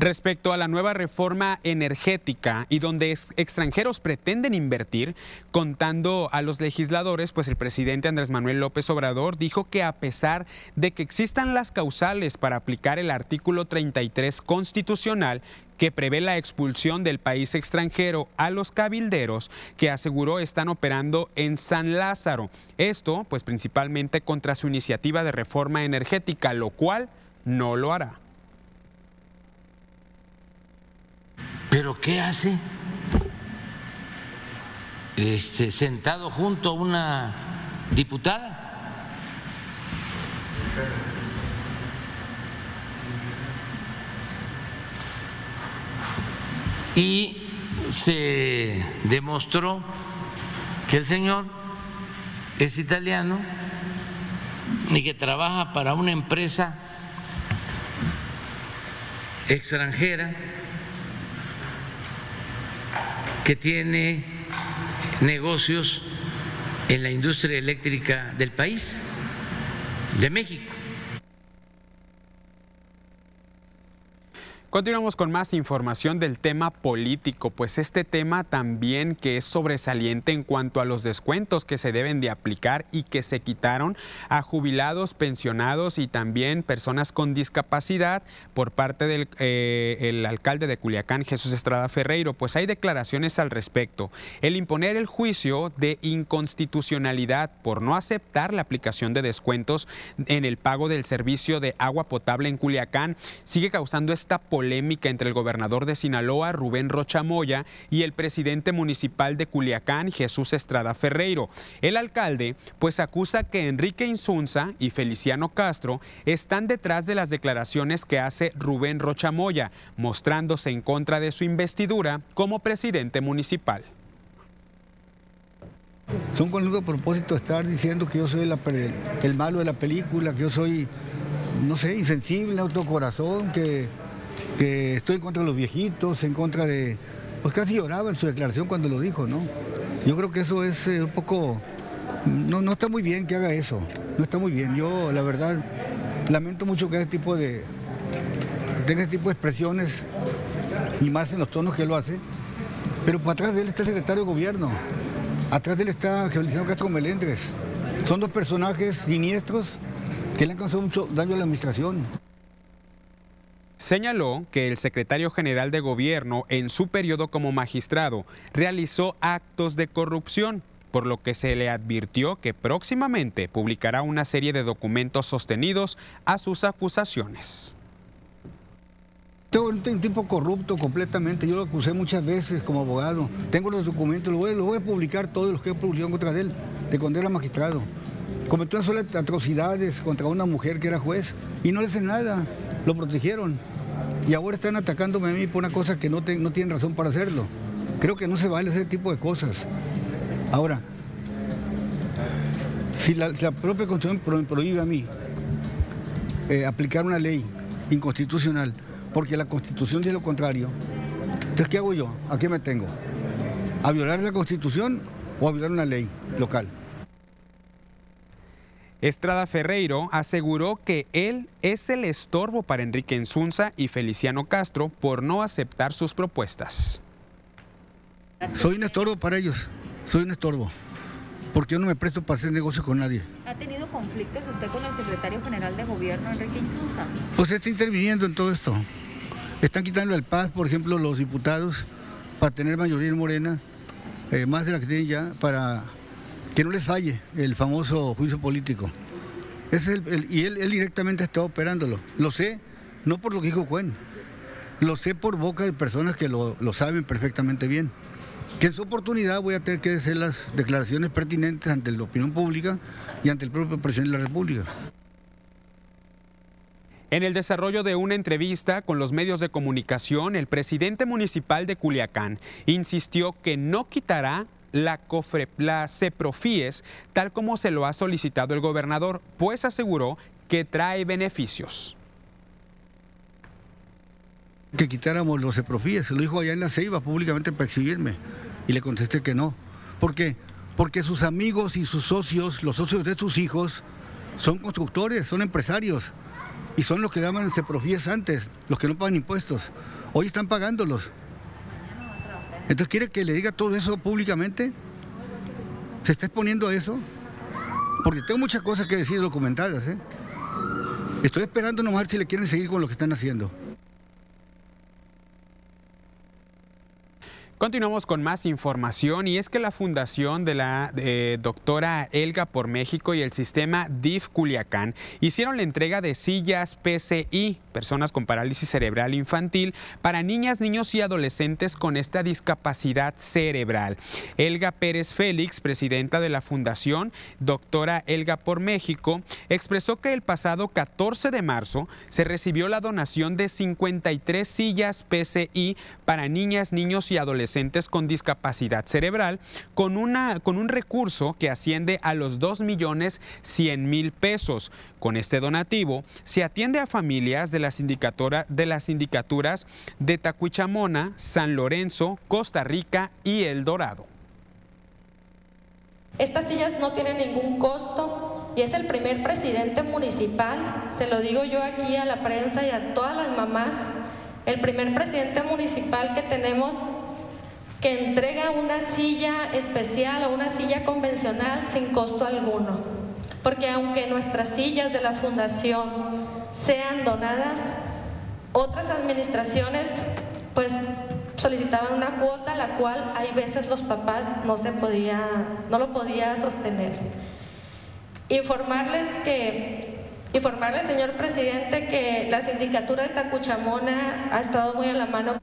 Respecto a la nueva reforma energética y donde extranjeros pretenden invertir, contando a los legisladores, pues el presidente Andrés Manuel López Obrador dijo que a pesar de que existan las causales para aplicar el artículo 33 constitucional, que prevé la expulsión del país extranjero a los cabilderos que aseguró están operando en San Lázaro. Esto, pues principalmente contra su iniciativa de reforma energética, lo cual no lo hará. ¿Pero qué hace? Este, sentado junto a una diputada. y se demostró que el señor es italiano y que trabaja para una empresa extranjera que tiene negocios en la industria eléctrica del país, de México. Continuamos con más información del tema político, pues este tema también que es sobresaliente en cuanto a los descuentos que se deben de aplicar y que se quitaron a jubilados, pensionados y también personas con discapacidad por parte del eh, alcalde de Culiacán, Jesús Estrada Ferreiro. Pues hay declaraciones al respecto. El imponer el juicio de inconstitucionalidad por no aceptar la aplicación de descuentos en el pago del servicio de agua potable en Culiacán sigue causando esta polémica polémica entre el gobernador de Sinaloa, Rubén Rocha Moya, y el presidente municipal de Culiacán, Jesús Estrada Ferreiro. El alcalde, pues acusa que Enrique Insunza y Feliciano Castro están detrás de las declaraciones que hace Rubén Rocha Moya, mostrándose en contra de su investidura como presidente municipal. Son con el propósito estar diciendo que yo soy el malo de la película, que yo soy, no sé, insensible, autocorazón, que que estoy en contra de los viejitos, en contra de... Pues casi lloraba en su declaración cuando lo dijo, ¿no? Yo creo que eso es eh, un poco... No, no está muy bien que haga eso, no está muy bien. Yo, la verdad, lamento mucho que ese tipo de... tenga ese tipo de expresiones, y más en los tonos que lo hace, pero por atrás de él está el secretario de gobierno, atrás de él está Feliciano Castro Melendres. Son dos personajes siniestros que le han causado mucho daño a la administración. Señaló que el secretario general de gobierno en su periodo como magistrado realizó actos de corrupción, por lo que se le advirtió que próximamente publicará una serie de documentos sostenidos a sus acusaciones. Tengo un tipo corrupto completamente, yo lo acusé muchas veces como abogado. Tengo los documentos, los voy, a publicar todos los que he publicado contra él, de cuando era magistrado. Cometió atrocidades contra una mujer que era juez y no le hacen nada lo protegieron. Y ahora están atacándome a mí por una cosa que no, no tienen razón para hacerlo. Creo que no se vale ese tipo de cosas. Ahora, si la, propia Constitución prohíbe a mí eh, aplicar una ley inconstitucional, porque la Constitución dice lo contrario, entonces ¿qué hago yo? ¿A qué me tengo? ¿A violar la Constitución o a violar una ley local? Estrada Ferreiro aseguró que él es el estorbo para Enrique Enzunza y Feliciano Castro por no aceptar sus propuestas. Soy un estorbo para ellos, soy un estorbo, porque yo no me presto para hacer negocios con nadie. ¿Ha tenido conflictos usted con el secretario general de gobierno, Enrique Insunza? Pues está interviniendo en todo esto. Están quitando el paz, por ejemplo, los diputados para tener mayoría en Morena, eh, más de la que tienen ya, para que no les falle el famoso juicio político. es el, y él, directamente está operándolo. Lo sé, no por lo que dijo Cuen, lo sé por boca de personas que lo, lo saben perfectamente bien. Que en su oportunidad voy a tener que hacer las declaraciones pertinentes ante la opinión pública y ante el propio presidente de la República. En el desarrollo de una entrevista con los medios de comunicación, el presidente municipal de Culiacán insistió que no quitará la, cofre, CEPROFIES, tal como se lo ha solicitado el gobernador, pues aseguró que trae beneficios. Que quitáramos los CEPROFIES, se lo dijo allá en la Ceiba públicamente para exhibirme y le contesté que no. ¿Por qué? Porque sus amigos y sus socios, los socios de sus hijos, son constructores, son empresarios y son los que daban CEPROFIES antes, los que no pagan impuestos. Hoy están pagándolos. Entonces, ¿quiere que le diga todo eso públicamente? ¿Se está exponiendo a eso? Porque tengo muchas cosas que decir documentadas. ¿eh? Estoy esperando nomás si le quieren seguir con lo que están haciendo. Continuamos con más información y es que la fundación de la doctora Elga por México y el sistema DIF Culiacán hicieron la entrega de sillas PCI, personas con parálisis cerebral infantil, para niñas, niños y adolescentes con esta discapacidad cerebral. Elga Pérez Félix, presidenta de la fundación Doctora Elga por México, expresó que el pasado 14 de marzo se recibió la donación de 53 sillas PCI para niñas, niños y adolescentes con discapacidad cerebral con, una, con un recurso que asciende a los 2 millones 100 mil pesos. Con este donativo se atiende a familias de las, de las sindicaturas de Tacuichamona, San Lorenzo, Costa Rica y El Dorado. Estas sillas no tienen ningún costo y es el primer presidente municipal, se lo digo yo aquí a la prensa y a todas las mamás, el primer presidente municipal que tenemos que entrega una silla especial o una silla convencional sin costo alguno. Porque aunque nuestras sillas de la fundación sean donadas, otras administraciones pues solicitaban una cuota la cual hay veces los papás no se podía no lo podía sostener. Informarles que informarle, señor presidente, que la sindicatura de Tacuchamona ha estado muy a la mano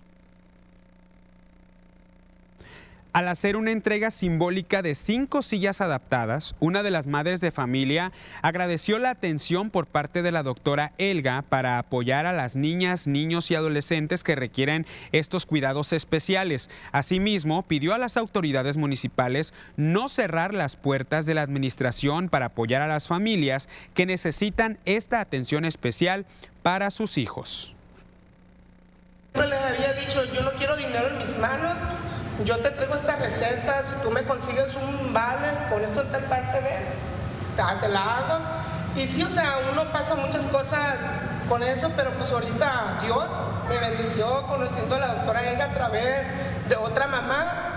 Al hacer una entrega simbólica de cinco sillas adaptadas, una de las madres de familia agradeció la atención por parte de la doctora Elga para apoyar a las niñas, niños y adolescentes que requieren estos cuidados especiales. Asimismo, pidió a las autoridades municipales no cerrar las puertas de la administración para apoyar a las familias que necesitan esta atención especial para sus hijos. les había dicho, yo no quiero dinero en mis manos, yo te traigo esta receta, si tú me consigues un vale, con esto en tal parte, ven, te la hago. Y sí, o sea, uno pasa muchas cosas con eso, pero pues ahorita Dios me bendició conociendo a la doctora Elga a través de otra mamá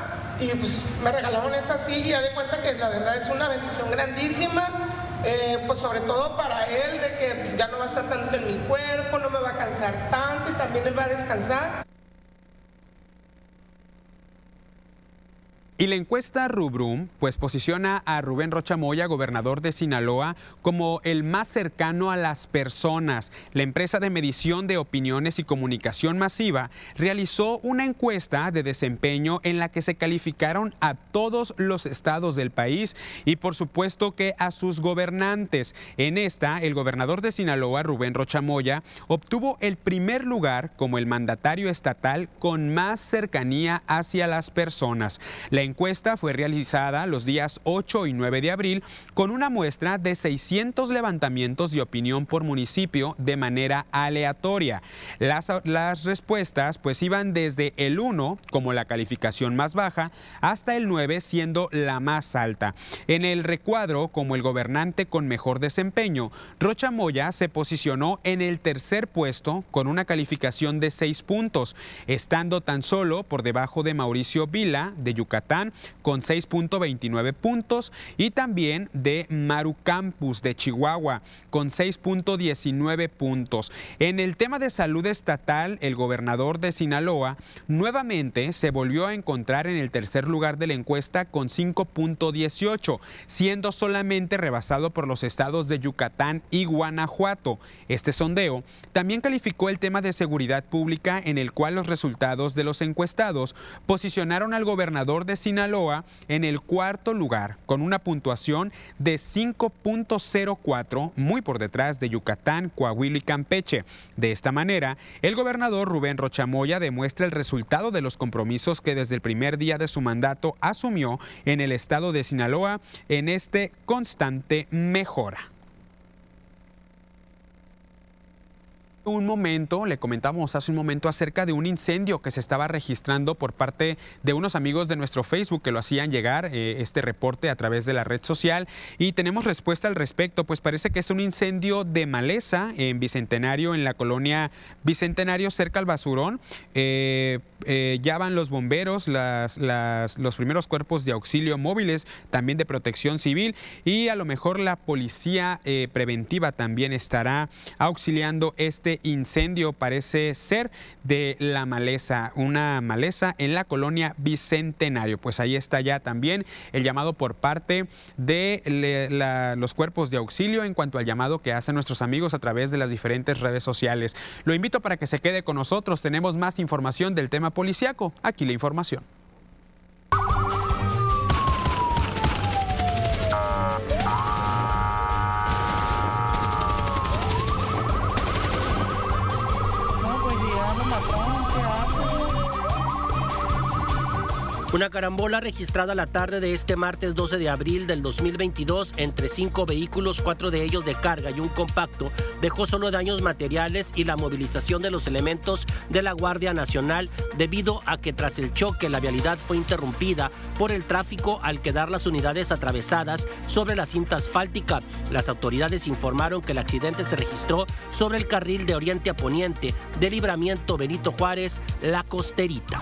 y pues me regalaron esa silla, de cuenta que la verdad es una bendición grandísima, eh, pues sobre todo para él, de que ya no va a estar tanto en mi cuerpo, no me va a cansar tanto y también él va a descansar. Y la encuesta Rubrum pues posiciona a Rubén Rocha Moya, gobernador de Sinaloa, como el más cercano a las personas. La empresa de medición de opiniones y comunicación masiva realizó una encuesta de desempeño en la que se calificaron a todos los estados del país y por supuesto que a sus gobernantes. En esta, el gobernador de Sinaloa, Rubén Rocha Moya, obtuvo el primer lugar como el mandatario estatal con más cercanía hacia las personas. Encuesta fue realizada los días 8 y 9 de abril con una muestra de 600 levantamientos de opinión por municipio de manera aleatoria. Las, las respuestas pues iban desde el 1 como la calificación más baja hasta el 9 siendo la más alta. En el recuadro como el gobernante con mejor desempeño, Rocha Moya se posicionó en el tercer puesto con una calificación de 6 puntos, estando tan solo por debajo de Mauricio Vila de Yucatán con 6.29 puntos y también de Maru Campus de Chihuahua con 6.19 puntos. En el tema de salud estatal, el gobernador de Sinaloa nuevamente se volvió a encontrar en el tercer lugar de la encuesta con 5.18, siendo solamente rebasado por los estados de Yucatán y Guanajuato. Este sondeo también calificó el tema de seguridad pública en el cual los resultados de los encuestados posicionaron al gobernador de Sinaloa en el cuarto lugar con una puntuación de 5.04, muy por detrás de Yucatán, Coahuila y Campeche. De esta manera, el gobernador Rubén Rochamoya demuestra el resultado de los compromisos que desde el primer día de su mandato asumió en el estado de Sinaloa en este constante mejora. Un momento, le comentamos hace un momento acerca de un incendio que se estaba registrando por parte de unos amigos de nuestro Facebook que lo hacían llegar eh, este reporte a través de la red social y tenemos respuesta al respecto, pues parece que es un incendio de maleza en Bicentenario, en la colonia Bicentenario cerca al basurón. Eh, eh, ya van los bomberos, los primeros cuerpos de auxilio móviles, también de protección civil y a lo mejor la policía preventiva también estará auxiliando este incendio parece ser de la maleza, una maleza en la colonia Bicentenario. Pues ahí está ya también el llamado por parte de los cuerpos de auxilio en cuanto al llamado que hacen nuestros amigos a través de las diferentes redes sociales. Lo invito para que se quede con nosotros. Tenemos más información del tema policiaco. Aquí la información. Una carambola registrada la tarde de este martes 12 de abril del 2022 entre cinco vehículos, cuatro de ellos de carga y un compacto, dejó solo daños materiales y la movilización de los elementos de la Guardia Nacional debido a que tras el choque la vialidad fue interrumpida por el tráfico al quedar las unidades atravesadas sobre la cinta asfáltica. Las autoridades informaron que el accidente se registró sobre el carril de oriente a poniente de libramiento Benito Juárez, La Costerita.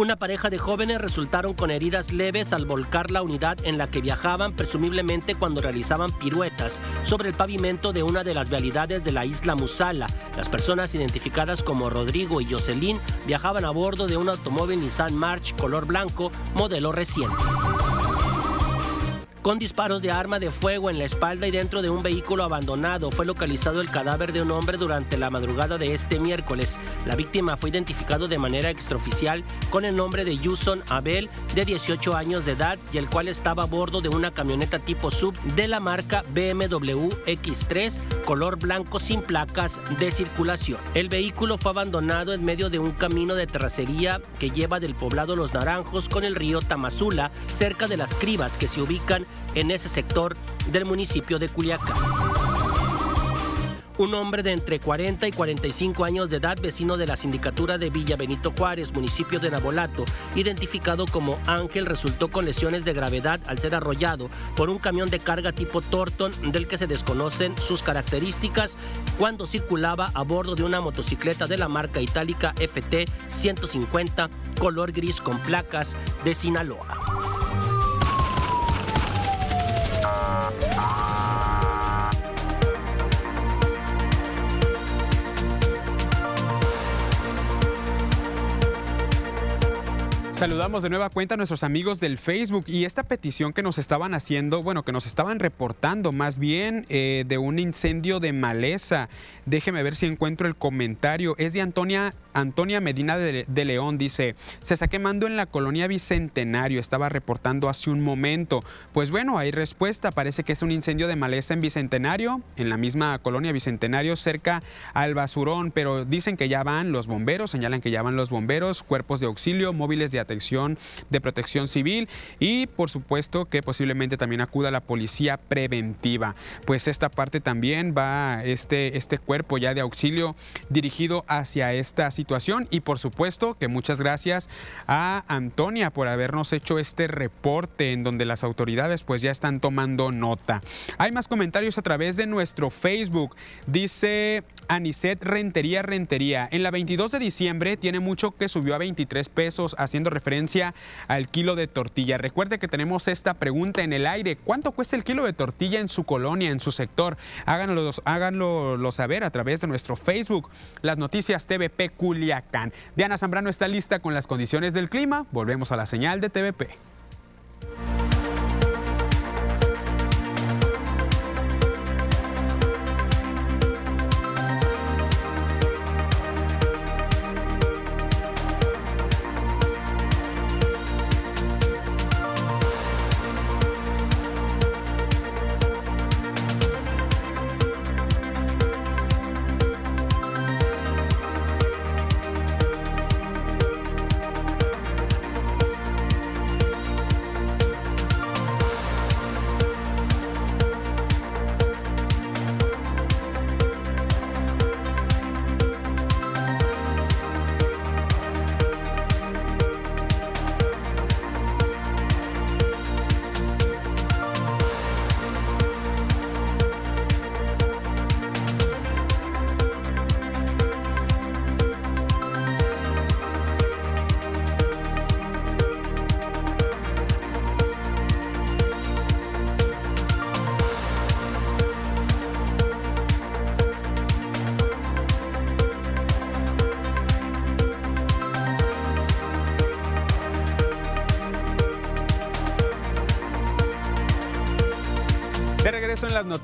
Una pareja de jóvenes resultaron con heridas leves al volcar la unidad en la que viajaban, presumiblemente cuando realizaban piruetas sobre el pavimento de una de las vialidades de la isla Musala. Las personas identificadas como Rodrigo y Jocelyn viajaban a bordo de un automóvil Nissan March color blanco, modelo reciente con disparos de arma de fuego en la espalda y dentro de un vehículo abandonado. Fue localizado el cadáver de un hombre durante la madrugada de este miércoles. La víctima fue identificado de manera extraoficial con el nombre de Yuson Abel, de 18 años de edad, y el cual estaba a bordo de una camioneta tipo sub de la marca BMW X3, color blanco sin placas de circulación. El vehículo fue abandonado en medio de un camino de terracería que lleva del poblado Los Naranjos con el río Tamazula, cerca de las cribas que se ubican en ese sector del municipio de Culiacán. Un hombre de entre 40 y 45 años de edad, vecino de la sindicatura de Villa Benito Juárez, municipio de Nabolato, identificado como Ángel, resultó con lesiones de gravedad al ser arrollado por un camión de carga tipo Torton del que se desconocen sus características cuando circulaba a bordo de una motocicleta de la marca itálica FT 150 color gris con placas de Sinaloa. Saludamos de nueva cuenta a nuestros amigos del Facebook y esta petición que nos estaban haciendo, bueno, que nos estaban reportando más bien eh, de un incendio de maleza. Déjeme ver si encuentro el comentario. Es de Antonia, Antonia Medina de, León. Dice, se está quemando en la colonia Bicentenario. Estaba reportando hace un momento. Pues bueno, hay respuesta. Parece que es un incendio de maleza en Bicentenario, en la misma colonia Bicentenario, cerca al basurón. Pero dicen que ya van los bomberos, señalan que ya van los bomberos, cuerpos de auxilio, móviles de de protección civil y por supuesto que posiblemente también acuda la policía preventiva. Pues esta parte también va este, este cuerpo ya de auxilio dirigido hacia esta situación y por supuesto que muchas gracias a Antonia por habernos hecho este reporte en donde las autoridades pues ya están tomando nota. Hay más comentarios a través de nuestro Facebook. Dice Aniset Rentería Rentería. En la 22 de diciembre tiene mucho que subió a 23 pesos haciendo referencia al kilo de tortilla. Recuerde que tenemos esta pregunta en el aire. ¿Cuánto cuesta el kilo de tortilla en su colonia, en su sector? Háganlo, háganlo saber a través de nuestro Facebook, las noticias TVP Culiacán. Diana Zambrano está lista con las condiciones del clima. Volvemos a la señal de TVP.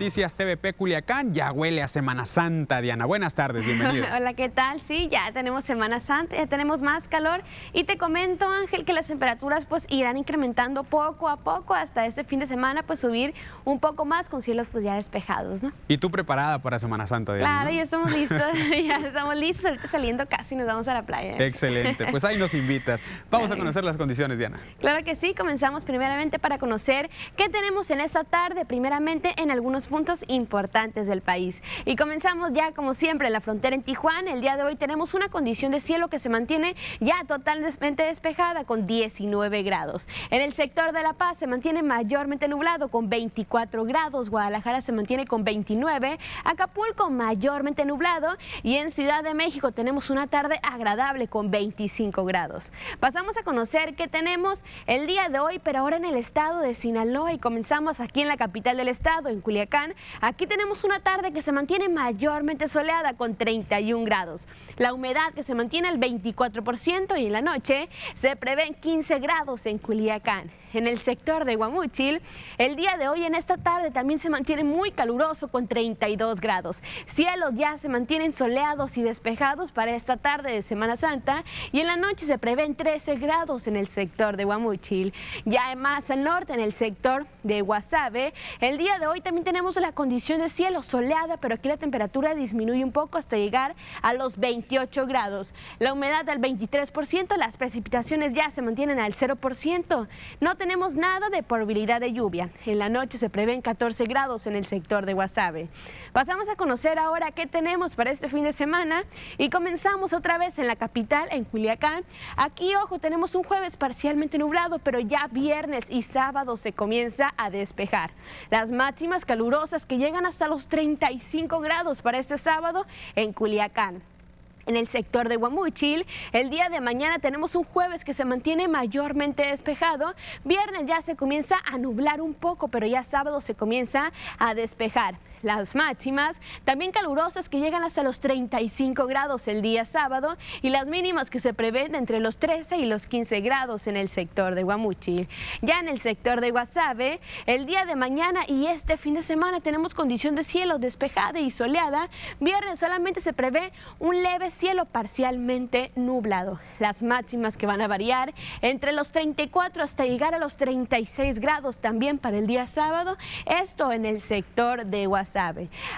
Noticias TVP Culiacán. Ya huele a Semana Santa, Diana. Buenas tardes, bienvenida. Hola, ¿qué tal? Sí, ya tenemos Semana Santa, ya tenemos más calor. Y te comento, Ángel, que las temperaturas pues irán incrementando poco a poco hasta este fin de semana, pues subir un poco más con cielos pues ya despejados, ¿no? ¿Y tú preparada para Semana Santa, Diana? Claro, ya estamos listos, ya estamos listos. Ahorita saliendo casi nos vamos a la playa. Excelente, pues ahí nos invitas. Vamos a conocer las condiciones, Diana. Claro que sí, comenzamos primeramente para conocer qué tenemos en esta tarde, primeramente en algunos puntos importantes del país. Y comenzamos ya como siempre en la frontera en Tijuana. El día de hoy tenemos una condición de cielo que se mantiene ya totalmente despejada con 19 grados. En el sector de La Paz se mantiene mayormente nublado con 24 grados. Guadalajara se mantiene con 29. Acapulco mayormente nublado. Y en Ciudad de México tenemos una tarde agradable con 25 grados. Pasamos a conocer qué tenemos el día de hoy, pero ahora en el estado de Sinaloa y comenzamos aquí en la capital del estado, en Culiacán. Aquí tenemos una tarde que se mantiene mayormente soleada con 31 grados. La humedad que se mantiene al 24% y en la noche se prevén 15 grados en Culiacán en el sector de Guamúchil. El día de hoy, en esta tarde, también se mantiene muy caluroso con 32 grados. Cielos ya se mantienen soleados y despejados para esta tarde de Semana Santa y en la noche se prevén 13 grados en el sector de Guamúchil. Ya más al norte, en el sector de Guasave, el día de hoy también tenemos la condición de cielo soleada, pero aquí la temperatura disminuye un poco hasta llegar a los 28 grados. La humedad al 23%, las precipitaciones ya se mantienen al 0%. No tenemos nada de probabilidad de lluvia. En la noche se prevén 14 grados en el sector de Guasave. Pasamos a conocer ahora qué tenemos para este fin de semana y comenzamos otra vez en la capital, en Culiacán. Aquí, ojo, tenemos un jueves parcialmente nublado, pero ya viernes y sábado se comienza a despejar. Las máximas calurosas que llegan hasta los 35 grados para este sábado en Culiacán en el sector de Guamúchil. El día de mañana tenemos un jueves que se mantiene mayormente despejado. Viernes ya se comienza a nublar un poco, pero ya sábado se comienza a despejar las máximas, también calurosas que llegan hasta los 35 grados el día sábado y las mínimas que se prevén entre los 13 y los 15 grados en el sector de Guamuchil. Ya en el sector de Guasave, el día de mañana y este fin de semana tenemos condición de cielo despejada y soleada. Viernes solamente se prevé un leve cielo parcialmente nublado. Las máximas que van a variar entre los 34 hasta llegar a los 36 grados también para el día sábado. Esto en el sector de Guasave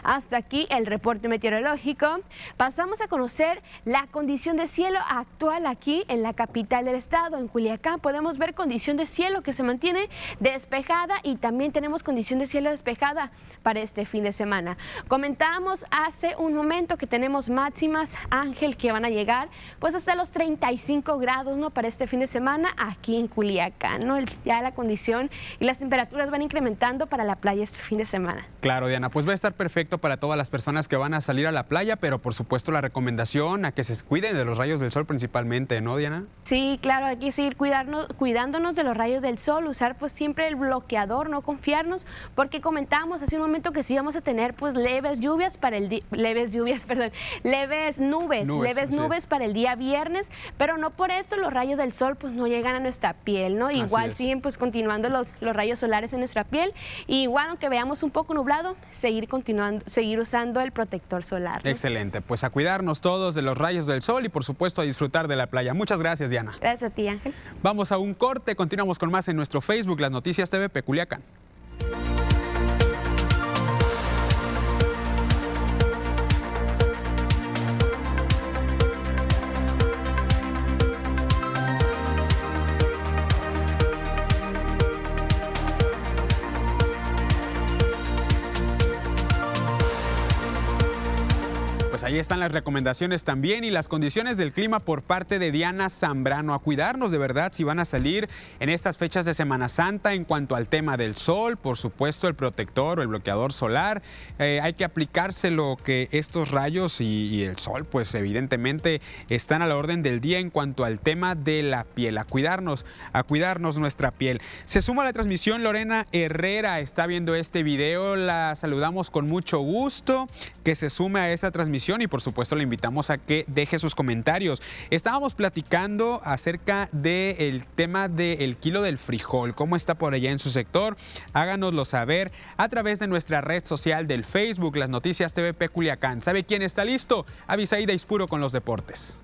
Hasta aquí el reporte meteorológico. Pasamos a conocer la condición de cielo actual aquí en la capital del estado, en Culiacán. Podemos ver condición de cielo que se mantiene despejada y también tenemos condición de cielo despejada para este fin de semana. Comentábamos hace un momento que tenemos máximas, Ángel, que van a llegar pues hasta los 35 grados, ¿no? Para este fin de semana aquí en Culiacán, ¿no? Ya la condición y las temperaturas van incrementando para la playa este fin de semana. Claro, Diana, pues va a estar perfecto para todas las personas que van a salir a la playa, pero por supuesto la recomendación a que se cuiden de los rayos del sol principalmente, ¿no, Diana? Sí, claro, hay que seguir cuidarnos, cuidándonos de los rayos del sol, usar pues siempre el bloqueador, no confiarnos, porque comentábamos hace un momento que sí vamos a tener pues leves lluvias para el leves lluvias, perdón, leves nubes, leves nubes para el día viernes, pero no por esto los rayos del sol pues no llegan a nuestra piel, ¿no? Igual siguen pues continuando los, los rayos solares en nuestra piel, y igual aunque veamos un poco nublado, seguir continuando, seguir usando el protector solar. Excelente, pues a cuidarnos todos de los rayos del sol y por supuesto a disfrutar de la playa. Muchas gracias, Diana. Gracias a ti, Ángel. Vamos a un corte, continuamos con más en nuestro Facebook, Las Noticias TV Peculiacán. Están las recomendaciones también y las condiciones del clima por parte de Diana Zambrano. A cuidarnos de verdad si van a salir en estas fechas de Semana Santa en cuanto al tema del sol, por supuesto el protector o el bloqueador solar. Eh, hay que aplicárselo que estos rayos y, y, el sol pues evidentemente están a la orden del día en cuanto al tema de la piel. A cuidarnos, a cuidarnos nuestra piel. Se suma a la transmisión Lorena Herrera, está viendo este video, la saludamos con mucho gusto que se sume a esta transmisión y y por supuesto le invitamos a que deje sus comentarios. Estábamos platicando acerca del tema del kilo del frijol, cómo está por allá en su sector. Háganoslo saber a través de nuestra red social del Facebook, las noticias TVP Culiacán. ¿Sabe quién está listo? Avisaída Ispuro con los deportes.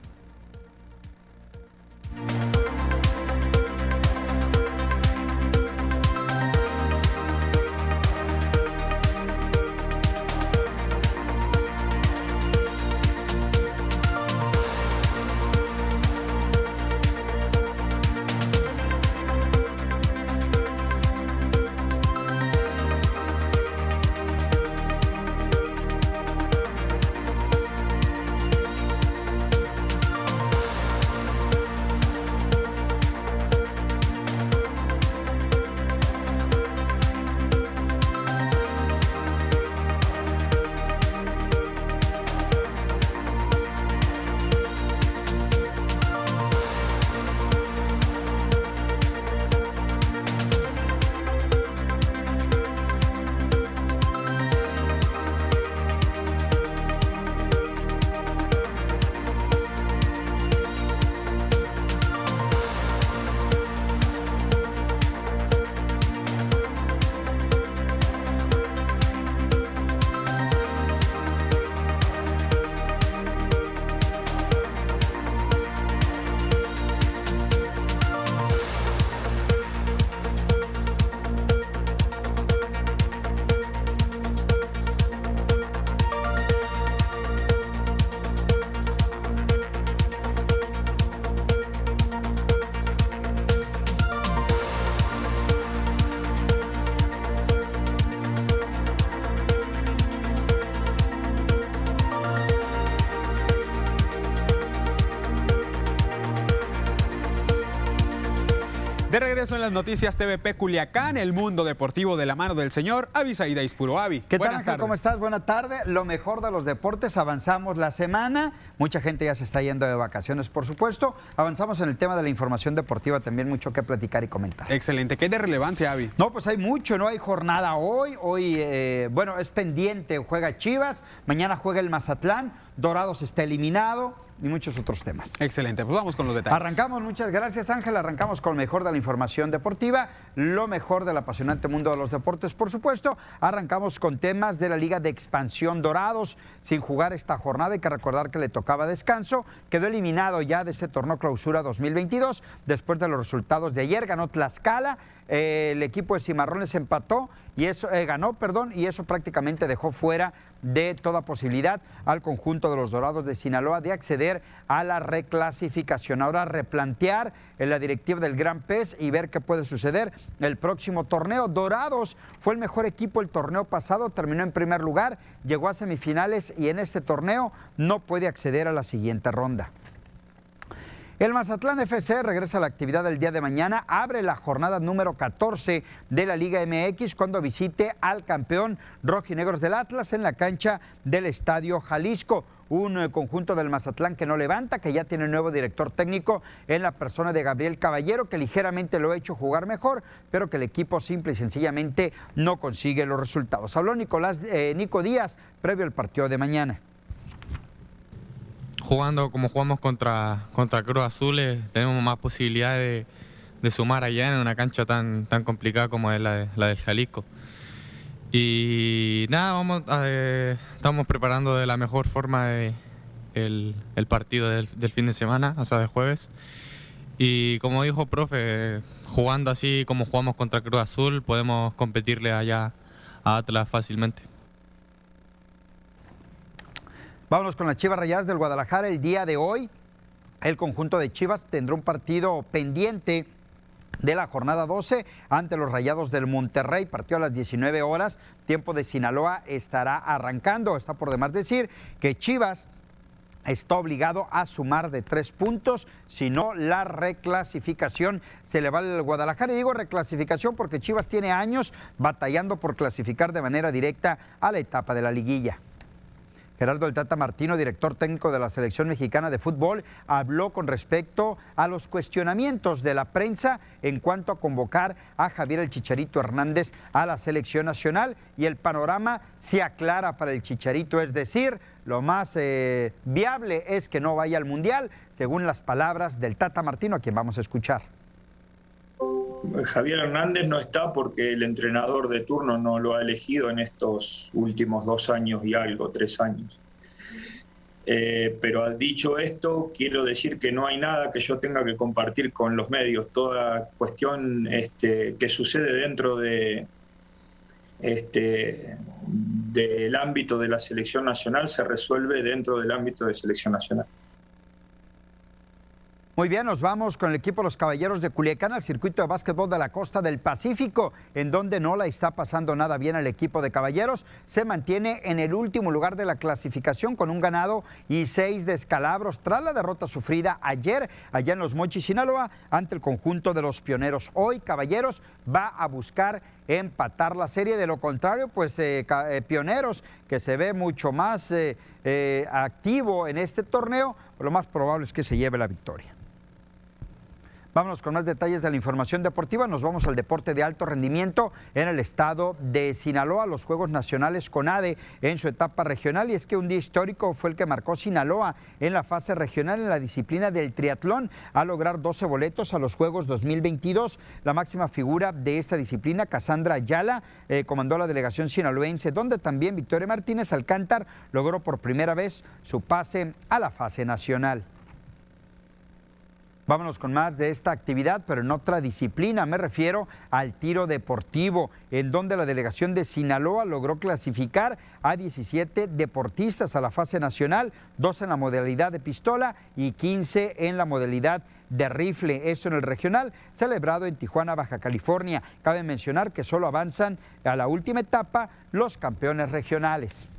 De regreso en las noticias TVP Culiacán, el mundo deportivo de la mano del señor Avisaída Ispuro. Avi, ¿Qué tal, Ángel? ¿Cómo estás? Buena tarde. Lo mejor de los deportes, avanzamos la semana. Mucha gente ya se está yendo de vacaciones, por supuesto. Avanzamos en el tema de la información deportiva, también mucho que platicar y comentar. Excelente. ¿Qué de relevancia, Avi? No, pues hay mucho, ¿no? Hay jornada hoy. Hoy, eh, bueno, es pendiente, juega Chivas. Mañana juega el Mazatlán. Dorados está eliminado y muchos otros temas. Excelente, pues vamos con los detalles. Arrancamos, muchas gracias Ángel, arrancamos con lo mejor de la información deportiva, lo mejor del apasionante mundo de los deportes, por supuesto. Arrancamos con temas de la Liga de Expansión Dorados, sin jugar esta jornada, hay que recordar que le tocaba descanso, quedó eliminado ya de ese torneo clausura 2022, después de los resultados de ayer, ganó Tlaxcala, eh, el equipo de Cimarrones empató y eso eh, ganó, perdón, y eso prácticamente dejó fuera de toda posibilidad al conjunto de los Dorados de Sinaloa de acceder a la reclasificación. Ahora replantear en la directiva del Gran Pez y ver qué puede suceder el próximo torneo. Dorados fue el mejor equipo el torneo pasado, terminó en primer lugar, llegó a semifinales y en este torneo no puede acceder a la siguiente ronda. El Mazatlán FC regresa a la actividad del día de mañana, abre la jornada número 14 de la Liga MX cuando visite al campeón rojinegros del Atlas en la cancha del Estadio Jalisco. Un eh, conjunto del Mazatlán que no levanta, que ya tiene nuevo director técnico en la persona de Gabriel Caballero, que ligeramente lo ha hecho jugar mejor, pero que el equipo simple y sencillamente no consigue los resultados. Habló Nicolás, eh, Nico Díaz previo al partido de mañana jugando como jugamos contra, contra Cruz Azul, eh, tenemos más posibilidades de, sumar allá en una cancha tan, tan complicada como es la, de, del Jalisco. Y nada, vamos, eh, estamos preparando de la mejor forma de, el, el, partido del, del, fin de semana, o sea, del jueves. Y como dijo profe, jugando así como jugamos contra Cruz Azul, podemos competirle allá a Atlas fácilmente. Vámonos con las Chivas Rayadas del Guadalajara. El día de hoy, el conjunto de Chivas tendrá un partido pendiente de la jornada 12 ante los Rayados del Monterrey. Partió a las 19 horas. Tiempo de Sinaloa estará arrancando. Está por demás decir que Chivas está obligado a sumar de tres puntos, si no la reclasificación se le va al Guadalajara. Y digo reclasificación porque Chivas tiene años batallando por clasificar de manera directa a la etapa de la liguilla. Gerardo El Tata Martino, director técnico de la selección mexicana de fútbol, habló con respecto a los cuestionamientos de la prensa en cuanto a convocar a Javier el Chicharito Hernández a la selección nacional y el panorama se aclara para el Chicharito, es decir, lo más eh, viable es que no vaya al Mundial, según las palabras del Tata Martino, a quien vamos a escuchar. Javier Hernández no está porque el entrenador de turno no lo ha elegido en estos últimos dos años y algo, tres años. Eh, pero dicho esto, quiero decir que no hay nada que yo tenga que compartir con los medios. Toda cuestión este, que sucede dentro de, este, del ámbito de la selección nacional se resuelve dentro del ámbito de selección nacional. Muy bien, nos vamos con el equipo de los Caballeros de Culiacán al circuito de básquetbol de la costa del Pacífico, en donde no la está pasando nada bien el equipo de Caballeros. Se mantiene en el último lugar de la clasificación con un ganado y seis descalabros tras la derrota sufrida ayer allá en los Mochis, Sinaloa, ante el conjunto de los pioneros. Hoy Caballeros va a buscar empatar la serie, de lo contrario, pues eh, eh, Pioneros, que se ve mucho más eh, activo en este torneo, lo más probable es que se lleve la victoria. Vámonos con más detalles de la información deportiva. Nos vamos al deporte de alto rendimiento en el estado de Sinaloa, los Juegos Nacionales con ADE en su etapa regional. Y es que un día histórico fue el que marcó Sinaloa en la fase regional en la disciplina del triatlón a lograr 12 boletos a los Juegos 2022. La máxima figura de esta disciplina, Cassandra Ayala, eh, comandó la delegación sinaloense, donde también Victoria Martínez Alcántar logró por primera vez su pase a la fase nacional. Vámonos con más de esta actividad, pero en otra disciplina. Me refiero al tiro deportivo, en donde la delegación de Sinaloa logró clasificar a 17 deportistas a la fase nacional, dos en la modalidad de pistola y 15 en la modalidad de rifle. Esto en el regional, celebrado en Tijuana, Baja California. Cabe mencionar que solo avanzan a la última etapa los campeones regionales.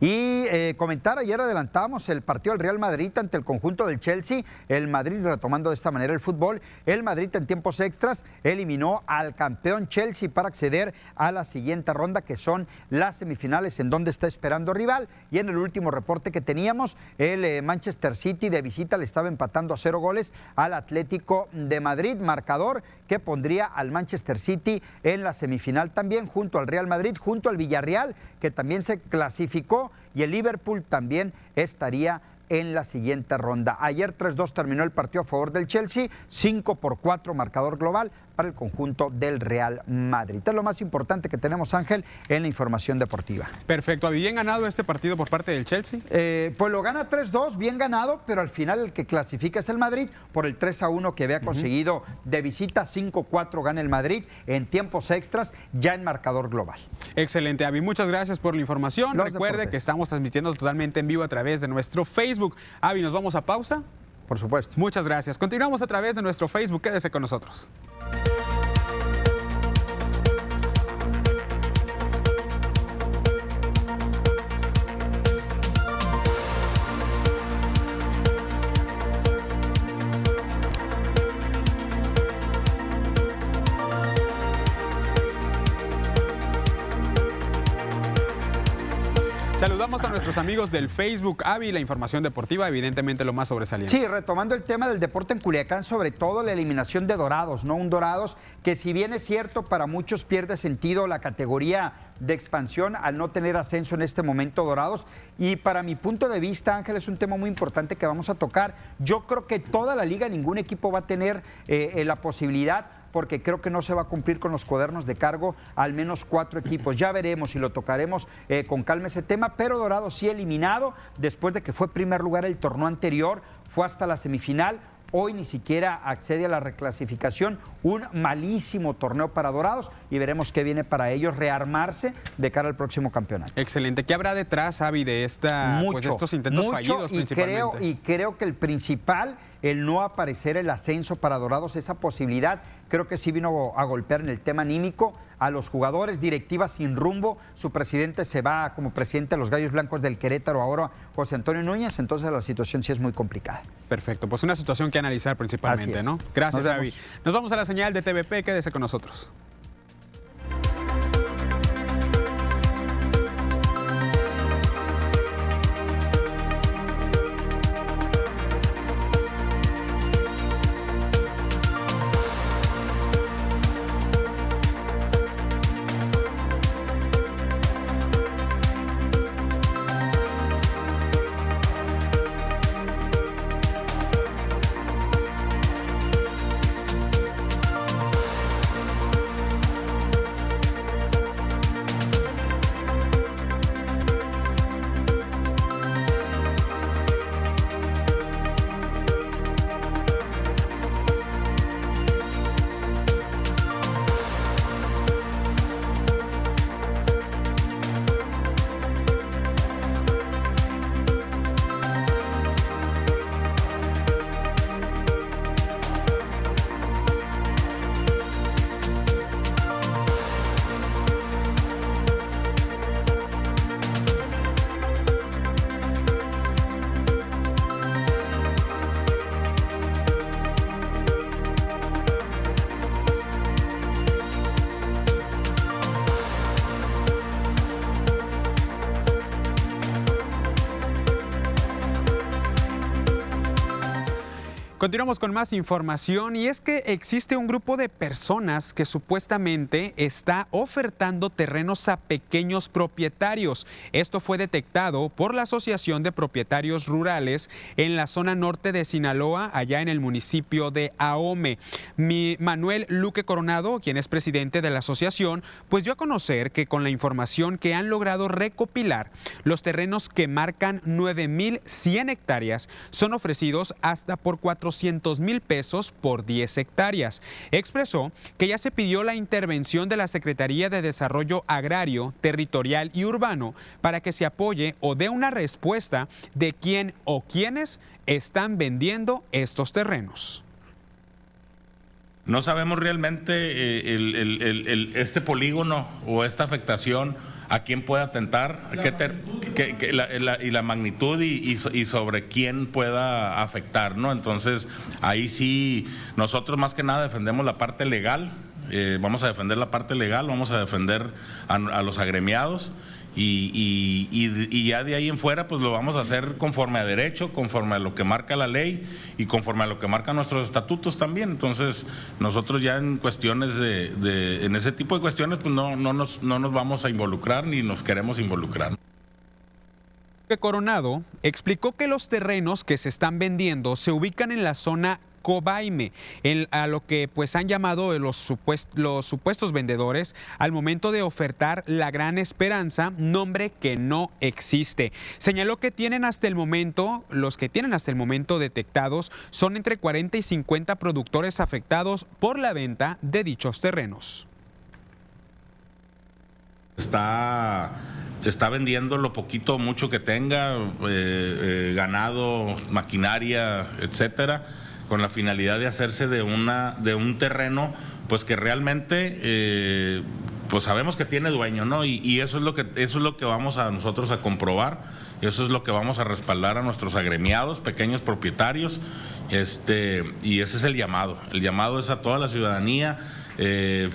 Y eh, comentar, ayer adelantamos el partido del Real Madrid ante el conjunto del Chelsea, el Madrid retomando de esta manera el fútbol, el Madrid en tiempos extras eliminó al campeón Chelsea para acceder a la siguiente ronda que son las semifinales en donde está esperando rival. Y en el último reporte que teníamos el eh, Manchester City de visita le estaba empatando a cero goles al Atlético de Madrid, marcador que pondría al Manchester City en la semifinal también junto al Real Madrid, junto al Villarreal que también se clasificó y el Liverpool también estaría en la siguiente ronda. Ayer 3-2 terminó el partido a favor del Chelsea, 5 por 4 marcador global para el conjunto del Real Madrid. Es lo más importante que tenemos, Ángel, en la información deportiva. Perfecto. ¿Ha bien ganado este partido por parte del Chelsea? Eh, pues lo gana 3-2, bien ganado, pero al final el que clasifica es el Madrid por el 3-1 que había conseguido de visita. 5-4 gana el Madrid en tiempos extras, ya en marcador global. Excelente, Avi. Muchas gracias por la información. Recuerde que estamos transmitiendo totalmente en vivo a través de nuestro Facebook. Avi, ¿nos vamos a pausa? Por supuesto. Muchas gracias. Continuamos a través de nuestro Facebook. Quédese con nosotros. Nuestros amigos del Facebook Avi, la información deportiva, evidentemente lo más sobresaliente. Sí, retomando el tema del deporte en Culiacán, sobre todo la eliminación de Dorados, ¿no? Un Dorados que si bien es cierto, para muchos pierde sentido la categoría de expansión al no tener ascenso en este momento Dorados. Y para mi punto de vista, Ángel, es un tema muy importante que vamos a tocar. Yo creo que toda la liga, ningún equipo va a tener eh, eh, la posibilidad porque creo que no se va a cumplir con los cuadernos de cargo al menos cuatro equipos. Ya veremos y lo tocaremos eh, con calma ese tema, pero Dorado sí eliminado después de que fue primer lugar el torneo anterior, fue hasta la semifinal. Hoy ni siquiera accede a la reclasificación. Un malísimo torneo para Dorados y veremos qué viene para ellos rearmarse de cara al próximo campeonato. Excelente. ¿Qué habrá detrás, Avi, de, esta, pues, estos intentos fallidos y Creo, y creo que el principal, el no aparecer el ascenso para Dorados, esa posibilidad creo que sí vino a golpear en el tema anímico a los jugadores, directiva sin rumbo. Su presidente se va como presidente de los Gallos Blancos del Querétaro, ahora José Antonio Núñez, entonces la situación sí es muy complicada. Perfecto, pues una situación que analizar principalmente, ¿no? Gracias, Avi. Nos vamos a la señal de TVP, quédese con nosotros. Continuamos con más información y es que existe un grupo de personas que supuestamente está ofertando terrenos a pequeños propietarios. Esto fue detectado por la Asociación de Propietarios Rurales en la zona norte de Sinaloa, allá en el municipio de Ahome. Mi Manuel Luque Coronado, quien es presidente de la asociación, pues dio a conocer que con la información que han logrado recopilar, los terrenos que marcan 9.100 hectáreas son ofrecidos hasta por 4 200 mil pesos por 10 hectáreas. Expresó que ya se pidió la intervención de la Secretaría de Desarrollo Agrario, Territorial y Urbano para que se apoye o dé una respuesta de quién o quiénes están vendiendo estos terrenos. No sabemos realmente eh, este polígono o esta afectación a quién puede atentar y la magnitud y, sobre quién pueda afectar, ¿no? Entonces, ahí sí, nosotros más que nada defendemos la parte legal, eh, vamos a defender la parte legal, vamos a defender a los agremiados y, y, ya de ahí en fuera pues lo vamos a hacer conforme a derecho, conforme a lo que marca la ley y conforme a lo que marcan nuestros estatutos también. Entonces nosotros ya en cuestiones de, en ese tipo de cuestiones pues no, no, nos, no nos vamos a involucrar ni nos queremos involucrar. Coronado explicó que los terrenos que se están vendiendo se ubican en la zona Cobaime, a lo que pues han llamado los, supuestos vendedores al momento de ofertar la gran esperanza, nombre que no existe. Señaló que tienen hasta el momento, los que tienen hasta el momento detectados son entre 40 y 50 productores afectados por la venta de dichos terrenos. Está está vendiendo lo poquito o mucho que tenga, eh, eh, ganado, maquinaria, etcétera con la finalidad de hacerse de, una, de un terreno pues que realmente eh, pues sabemos que tiene dueño, ¿no? Y, eso, es lo que, eso es lo que vamos a nosotros a comprobar, eso es lo que vamos a respaldar a nuestros agremiados, pequeños propietarios, este, y ese es el llamado. El llamado es a toda la ciudadanía. Eh,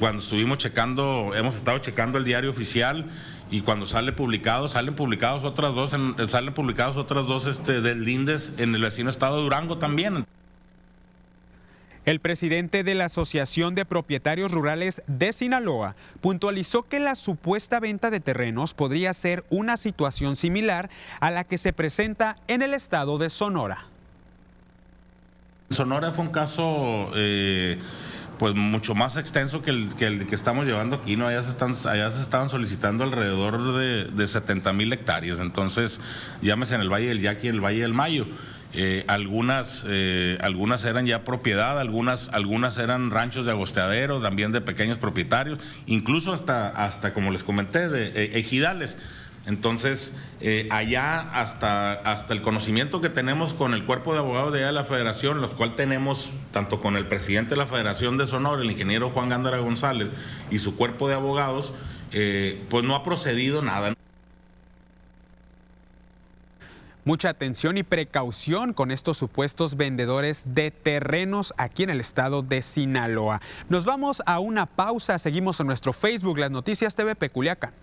cuando estuvimos checando, hemos estado checando el diario oficial y cuando sale publicado, salen publicados otras dos, salen publicados otras dos este, del Lindes en el vecino estado de Durango también. El presidente de la Asociación de Propietarios Rurales de Sinaloa puntualizó que la supuesta venta de terrenos podría ser una situación similar a la que se presenta en el estado de Sonora. Sonora fue un caso eh, pues mucho más extenso que el, que estamos llevando aquí, ¿no? Allá se, están, estaban solicitando alrededor de, de 70 mil hectáreas, entonces llámese en el Valle del Yaqui y en el Valle del Mayo. Eh, algunas, eh, algunas eran ya propiedad, algunas, algunas eran ranchos de agosteadero, también de pequeños propietarios, incluso hasta, hasta como les comenté, de eh, ejidales. Entonces, eh, allá hasta, hasta el conocimiento que tenemos con el cuerpo de abogados de, la federación, los cual tenemos tanto con el presidente de la Federación de Sonora, el ingeniero Juan Gándara González, y su cuerpo de abogados, eh, pues no ha procedido nada. Mucha atención y precaución con estos supuestos vendedores de terrenos aquí en el estado de Sinaloa. Nos vamos a una pausa, seguimos en nuestro Facebook, Las Noticias TV Peculiacán.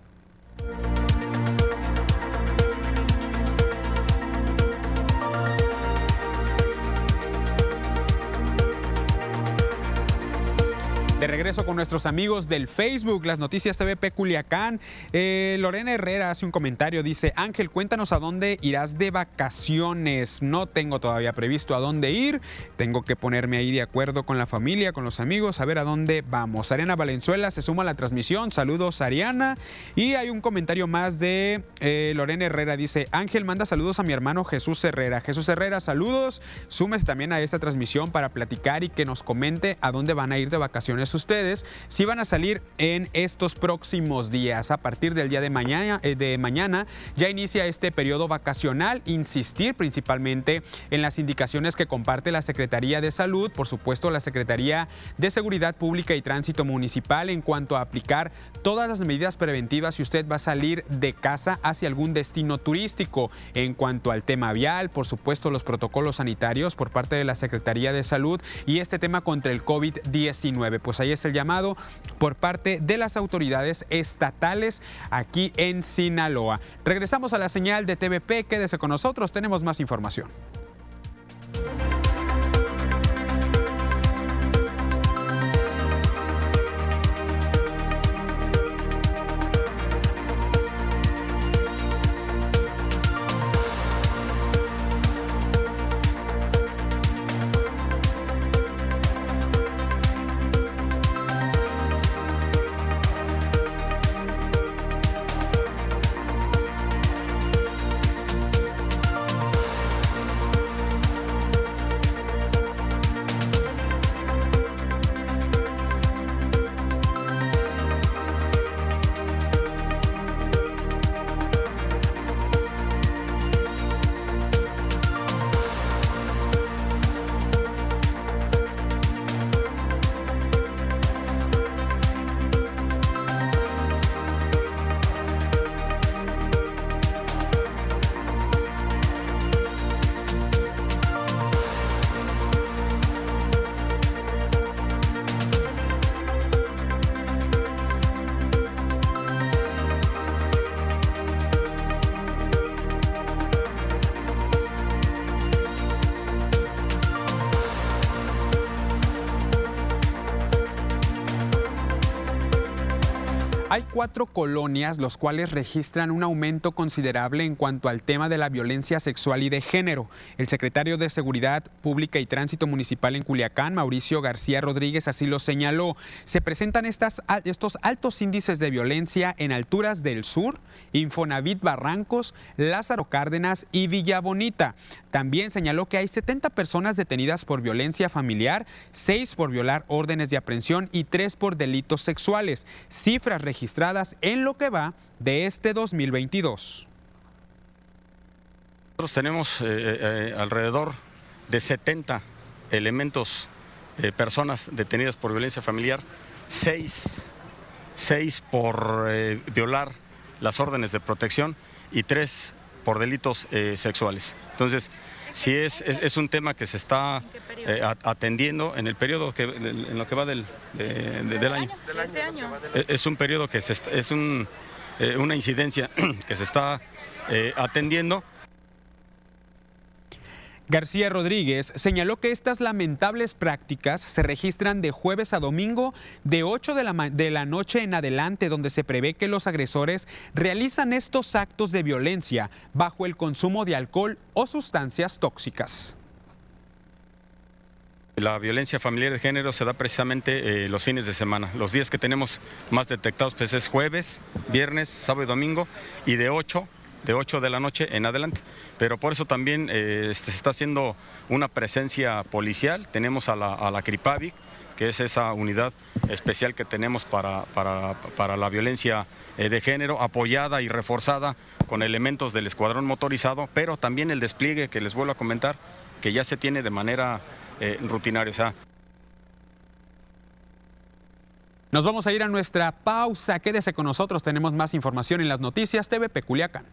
De regreso con nuestros amigos del Facebook, las noticias TVP Culiacán. Eh, Lorena Herrera hace un comentario, dice, Ángel, cuéntanos a dónde irás de vacaciones. No tengo todavía previsto a dónde ir. Tengo que ponerme ahí de acuerdo con la familia, con los amigos, a ver a dónde vamos. Ariana Valenzuela se suma a la transmisión. Saludos, Ariana. Y hay un comentario más de eh, Lorena Herrera. Dice, Ángel, manda saludos a mi hermano Jesús Herrera. Jesús Herrera, saludos. Súmese también a esta transmisión para platicar y que nos comente a dónde van a ir de vacaciones ustedes si van a salir en estos próximos días. A partir del día de mañana, eh, de mañana ya inicia este periodo vacacional. Insistir principalmente en las indicaciones que comparte la Secretaría de Salud, por supuesto la Secretaría de Seguridad Pública y Tránsito Municipal en cuanto a aplicar todas las medidas preventivas si usted va a salir de casa hacia algún destino turístico. En cuanto al tema vial, por supuesto los protocolos sanitarios por parte de la Secretaría de Salud y este tema contra el COVID-19. Pues ahí es el llamado por parte de las autoridades estatales aquí en Sinaloa. Regresamos a la señal de TVP, quédese con nosotros, tenemos más información. Cuatro colonias los cuales registran un aumento considerable en cuanto al tema de la violencia sexual y de género. El secretario de Seguridad Pública y Tránsito Municipal en Culiacán, Mauricio García Rodríguez, así lo señaló. Se presentan estas, estos altos índices de violencia en alturas del sur, Infonavit Barrancos, Lázaro Cárdenas y Villa Bonita. También señaló que hay 70 personas detenidas por violencia familiar, 6 por violar órdenes de aprehensión y 3 por delitos sexuales, cifras registradas en lo que va de este 2022. Nosotros tenemos eh, eh, eh, alrededor de 70 elementos, personas detenidas por violencia familiar, 6, 6 por violar las órdenes de protección y 3 por delitos sexuales. Entonces, sí es, es, un tema que se está eh, atendiendo en el periodo que en lo que va del, del año. Este año. Es un periodo que se, es un, eh, una incidencia que se está eh, atendiendo García Rodríguez señaló que estas lamentables prácticas se registran de jueves a domingo de 8 de la, de la, noche en adelante, donde se prevé que los agresores realizan estos actos de violencia bajo el consumo de alcohol o sustancias tóxicas. La violencia familiar de género se da precisamente eh, los fines de semana. Los días que tenemos más detectados pues, es jueves, viernes, sábado y domingo y de 8 de 8 de la noche en adelante. Pero por eso también eh, este, se está haciendo una presencia policial. Tenemos a la, a CRIPAVIC, que es esa unidad especial que tenemos para, para, la violencia eh, de género, apoyada y reforzada con elementos del escuadrón motorizado, pero también el despliegue que les vuelvo a comentar, que ya se tiene de manera eh, rutinaria. nos vamos a ir a nuestra pausa. Quédese con nosotros, tenemos más información en las noticias TV Peculiacán.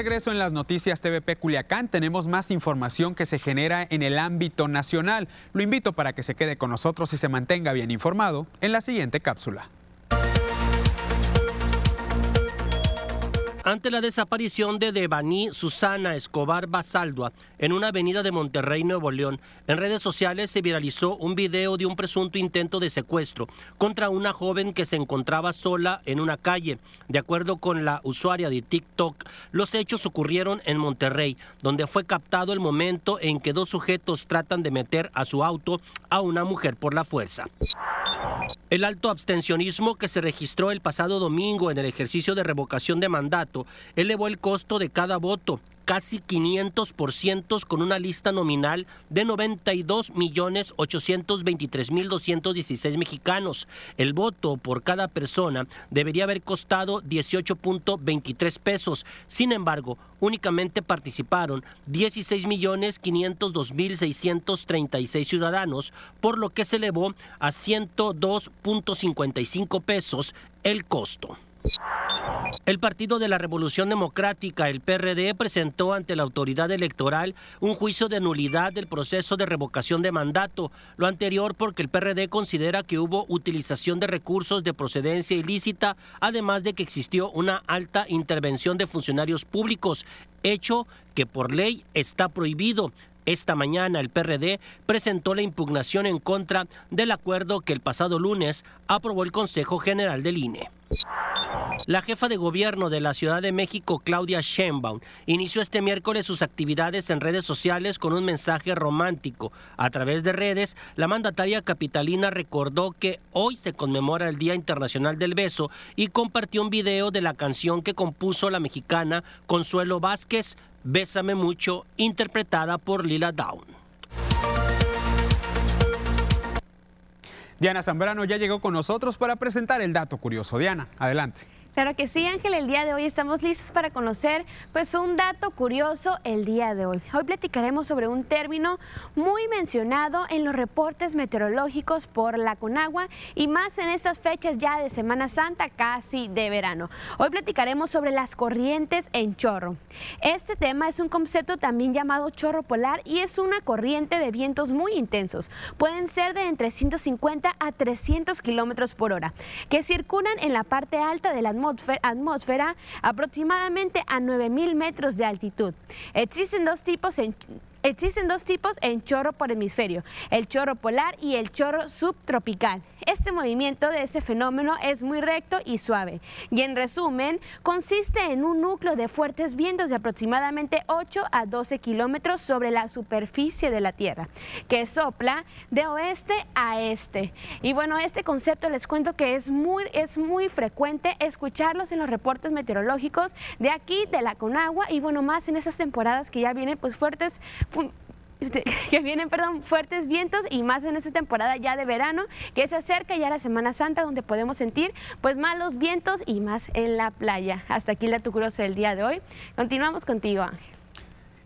Regreso en las noticias TVP Culiacán tenemos más información que se genera en el ámbito nacional. Lo invito para que se quede con nosotros y se mantenga bien informado en la siguiente cápsula. Ante la desaparición de Devani Susana Escobar Basaldua en una avenida de Monterrey, Nuevo León, en redes sociales se viralizó un video de un presunto intento de secuestro contra una joven que se encontraba sola en una calle. De acuerdo con la usuaria de TikTok, los hechos ocurrieron en Monterrey, donde fue captado el momento en que dos sujetos tratan de meter a su auto a una mujer por la fuerza. El alto abstencionismo que se registró el pasado domingo en el ejercicio de revocación de mandato elevó el costo de cada voto casi 500% con una lista nominal de 92 millones 823 mil 216 mexicanos. El voto por cada persona debería haber costado 18.23 pesos. Sin embargo, únicamente participaron 16 millones 502 mil 636 ciudadanos, por lo que se elevó a 102.55 pesos el costo. El Partido de la Revolución Democrática, el PRD, presentó ante la autoridad electoral un juicio de nulidad del proceso de revocación de mandato. Lo anterior porque el PRD considera que hubo utilización de recursos de procedencia ilícita, además de que existió una alta intervención de funcionarios públicos, hecho que por ley está prohibido. Esta mañana el PRD presentó la impugnación en contra del acuerdo que el pasado lunes aprobó el Consejo General del INE. La jefa de gobierno de la Ciudad de México, Claudia Sheinbaum, inició este miércoles sus actividades en redes sociales con un mensaje romántico. A través de redes, la mandataria capitalina recordó que hoy se conmemora el Día Internacional del Beso y compartió un video de la canción que compuso la mexicana Consuelo Vázquez, Bésame mucho, interpretada por Lila Down. Diana Zambrano ya llegó con nosotros para presentar el dato curioso. Diana, adelante. Claro que sí, Ángel, el día de hoy estamos listos para conocer pues un dato curioso el día de hoy. Hoy platicaremos sobre un término muy mencionado en los reportes meteorológicos por la Conagua y más en estas fechas ya de Semana Santa, casi de verano. Hoy platicaremos sobre las corrientes en chorro. Este tema es un concepto también llamado chorro polar y es una corriente de vientos muy intensos. Pueden ser de entre 150 a 300 kilómetros por hora, que circulan en la parte alta de la atmósfera, aproximadamente a 9.000 metros de altitud. Existen dos tipos en Existen dos tipos en chorro por hemisferio, el chorro polar y el chorro subtropical. Este movimiento de ese fenómeno es muy recto y suave y en resumen consiste en un núcleo de fuertes vientos de aproximadamente 8 a 12 kilómetros sobre la superficie de la Tierra que sopla de oeste a este. Y bueno, este concepto les cuento que es muy, es muy frecuente escucharlos en los reportes meteorológicos de aquí, de la Conagua y bueno, más en esas temporadas que ya vienen pues fuertes que vienen, perdón, fuertes vientos y más en esta temporada ya de verano, que se acerca ya la Semana Santa, donde podemos sentir pues malos vientos y más en la playa. Hasta aquí la tucurosa del día de hoy. Continuamos contigo, Ángel.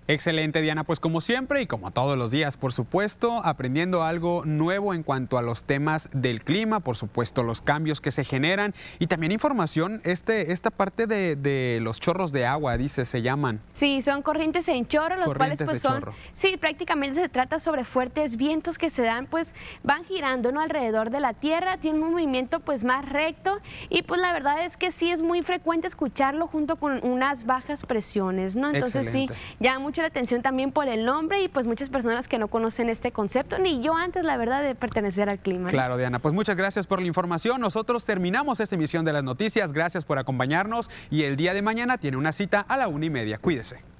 Excelente, Diana. Pues como siempre y como todos los días, por supuesto, aprendiendo algo nuevo en cuanto a los temas del clima, por supuesto, los cambios que se generan y también información, este, esta parte de, los chorros de agua, dice, se llaman. Sí, son corrientes en chorro, los cuales pues son, sí, prácticamente se trata sobre fuertes vientos que se dan, pues van girando, ¿no? Alrededor de la Tierra, tienen un movimiento pues más recto y pues la verdad es que sí es muy frecuente escucharlo junto con unas bajas presiones, ¿no? Entonces sí, ya mucho la atención también por el nombre y pues muchas personas que no conocen este concepto, ni yo antes, la verdad, de pertenecer al clima. Claro, Diana, pues muchas gracias por la información. Nosotros terminamos esta emisión de las noticias. Gracias por acompañarnos y el día de mañana tiene una cita a la una y media. Cuídese.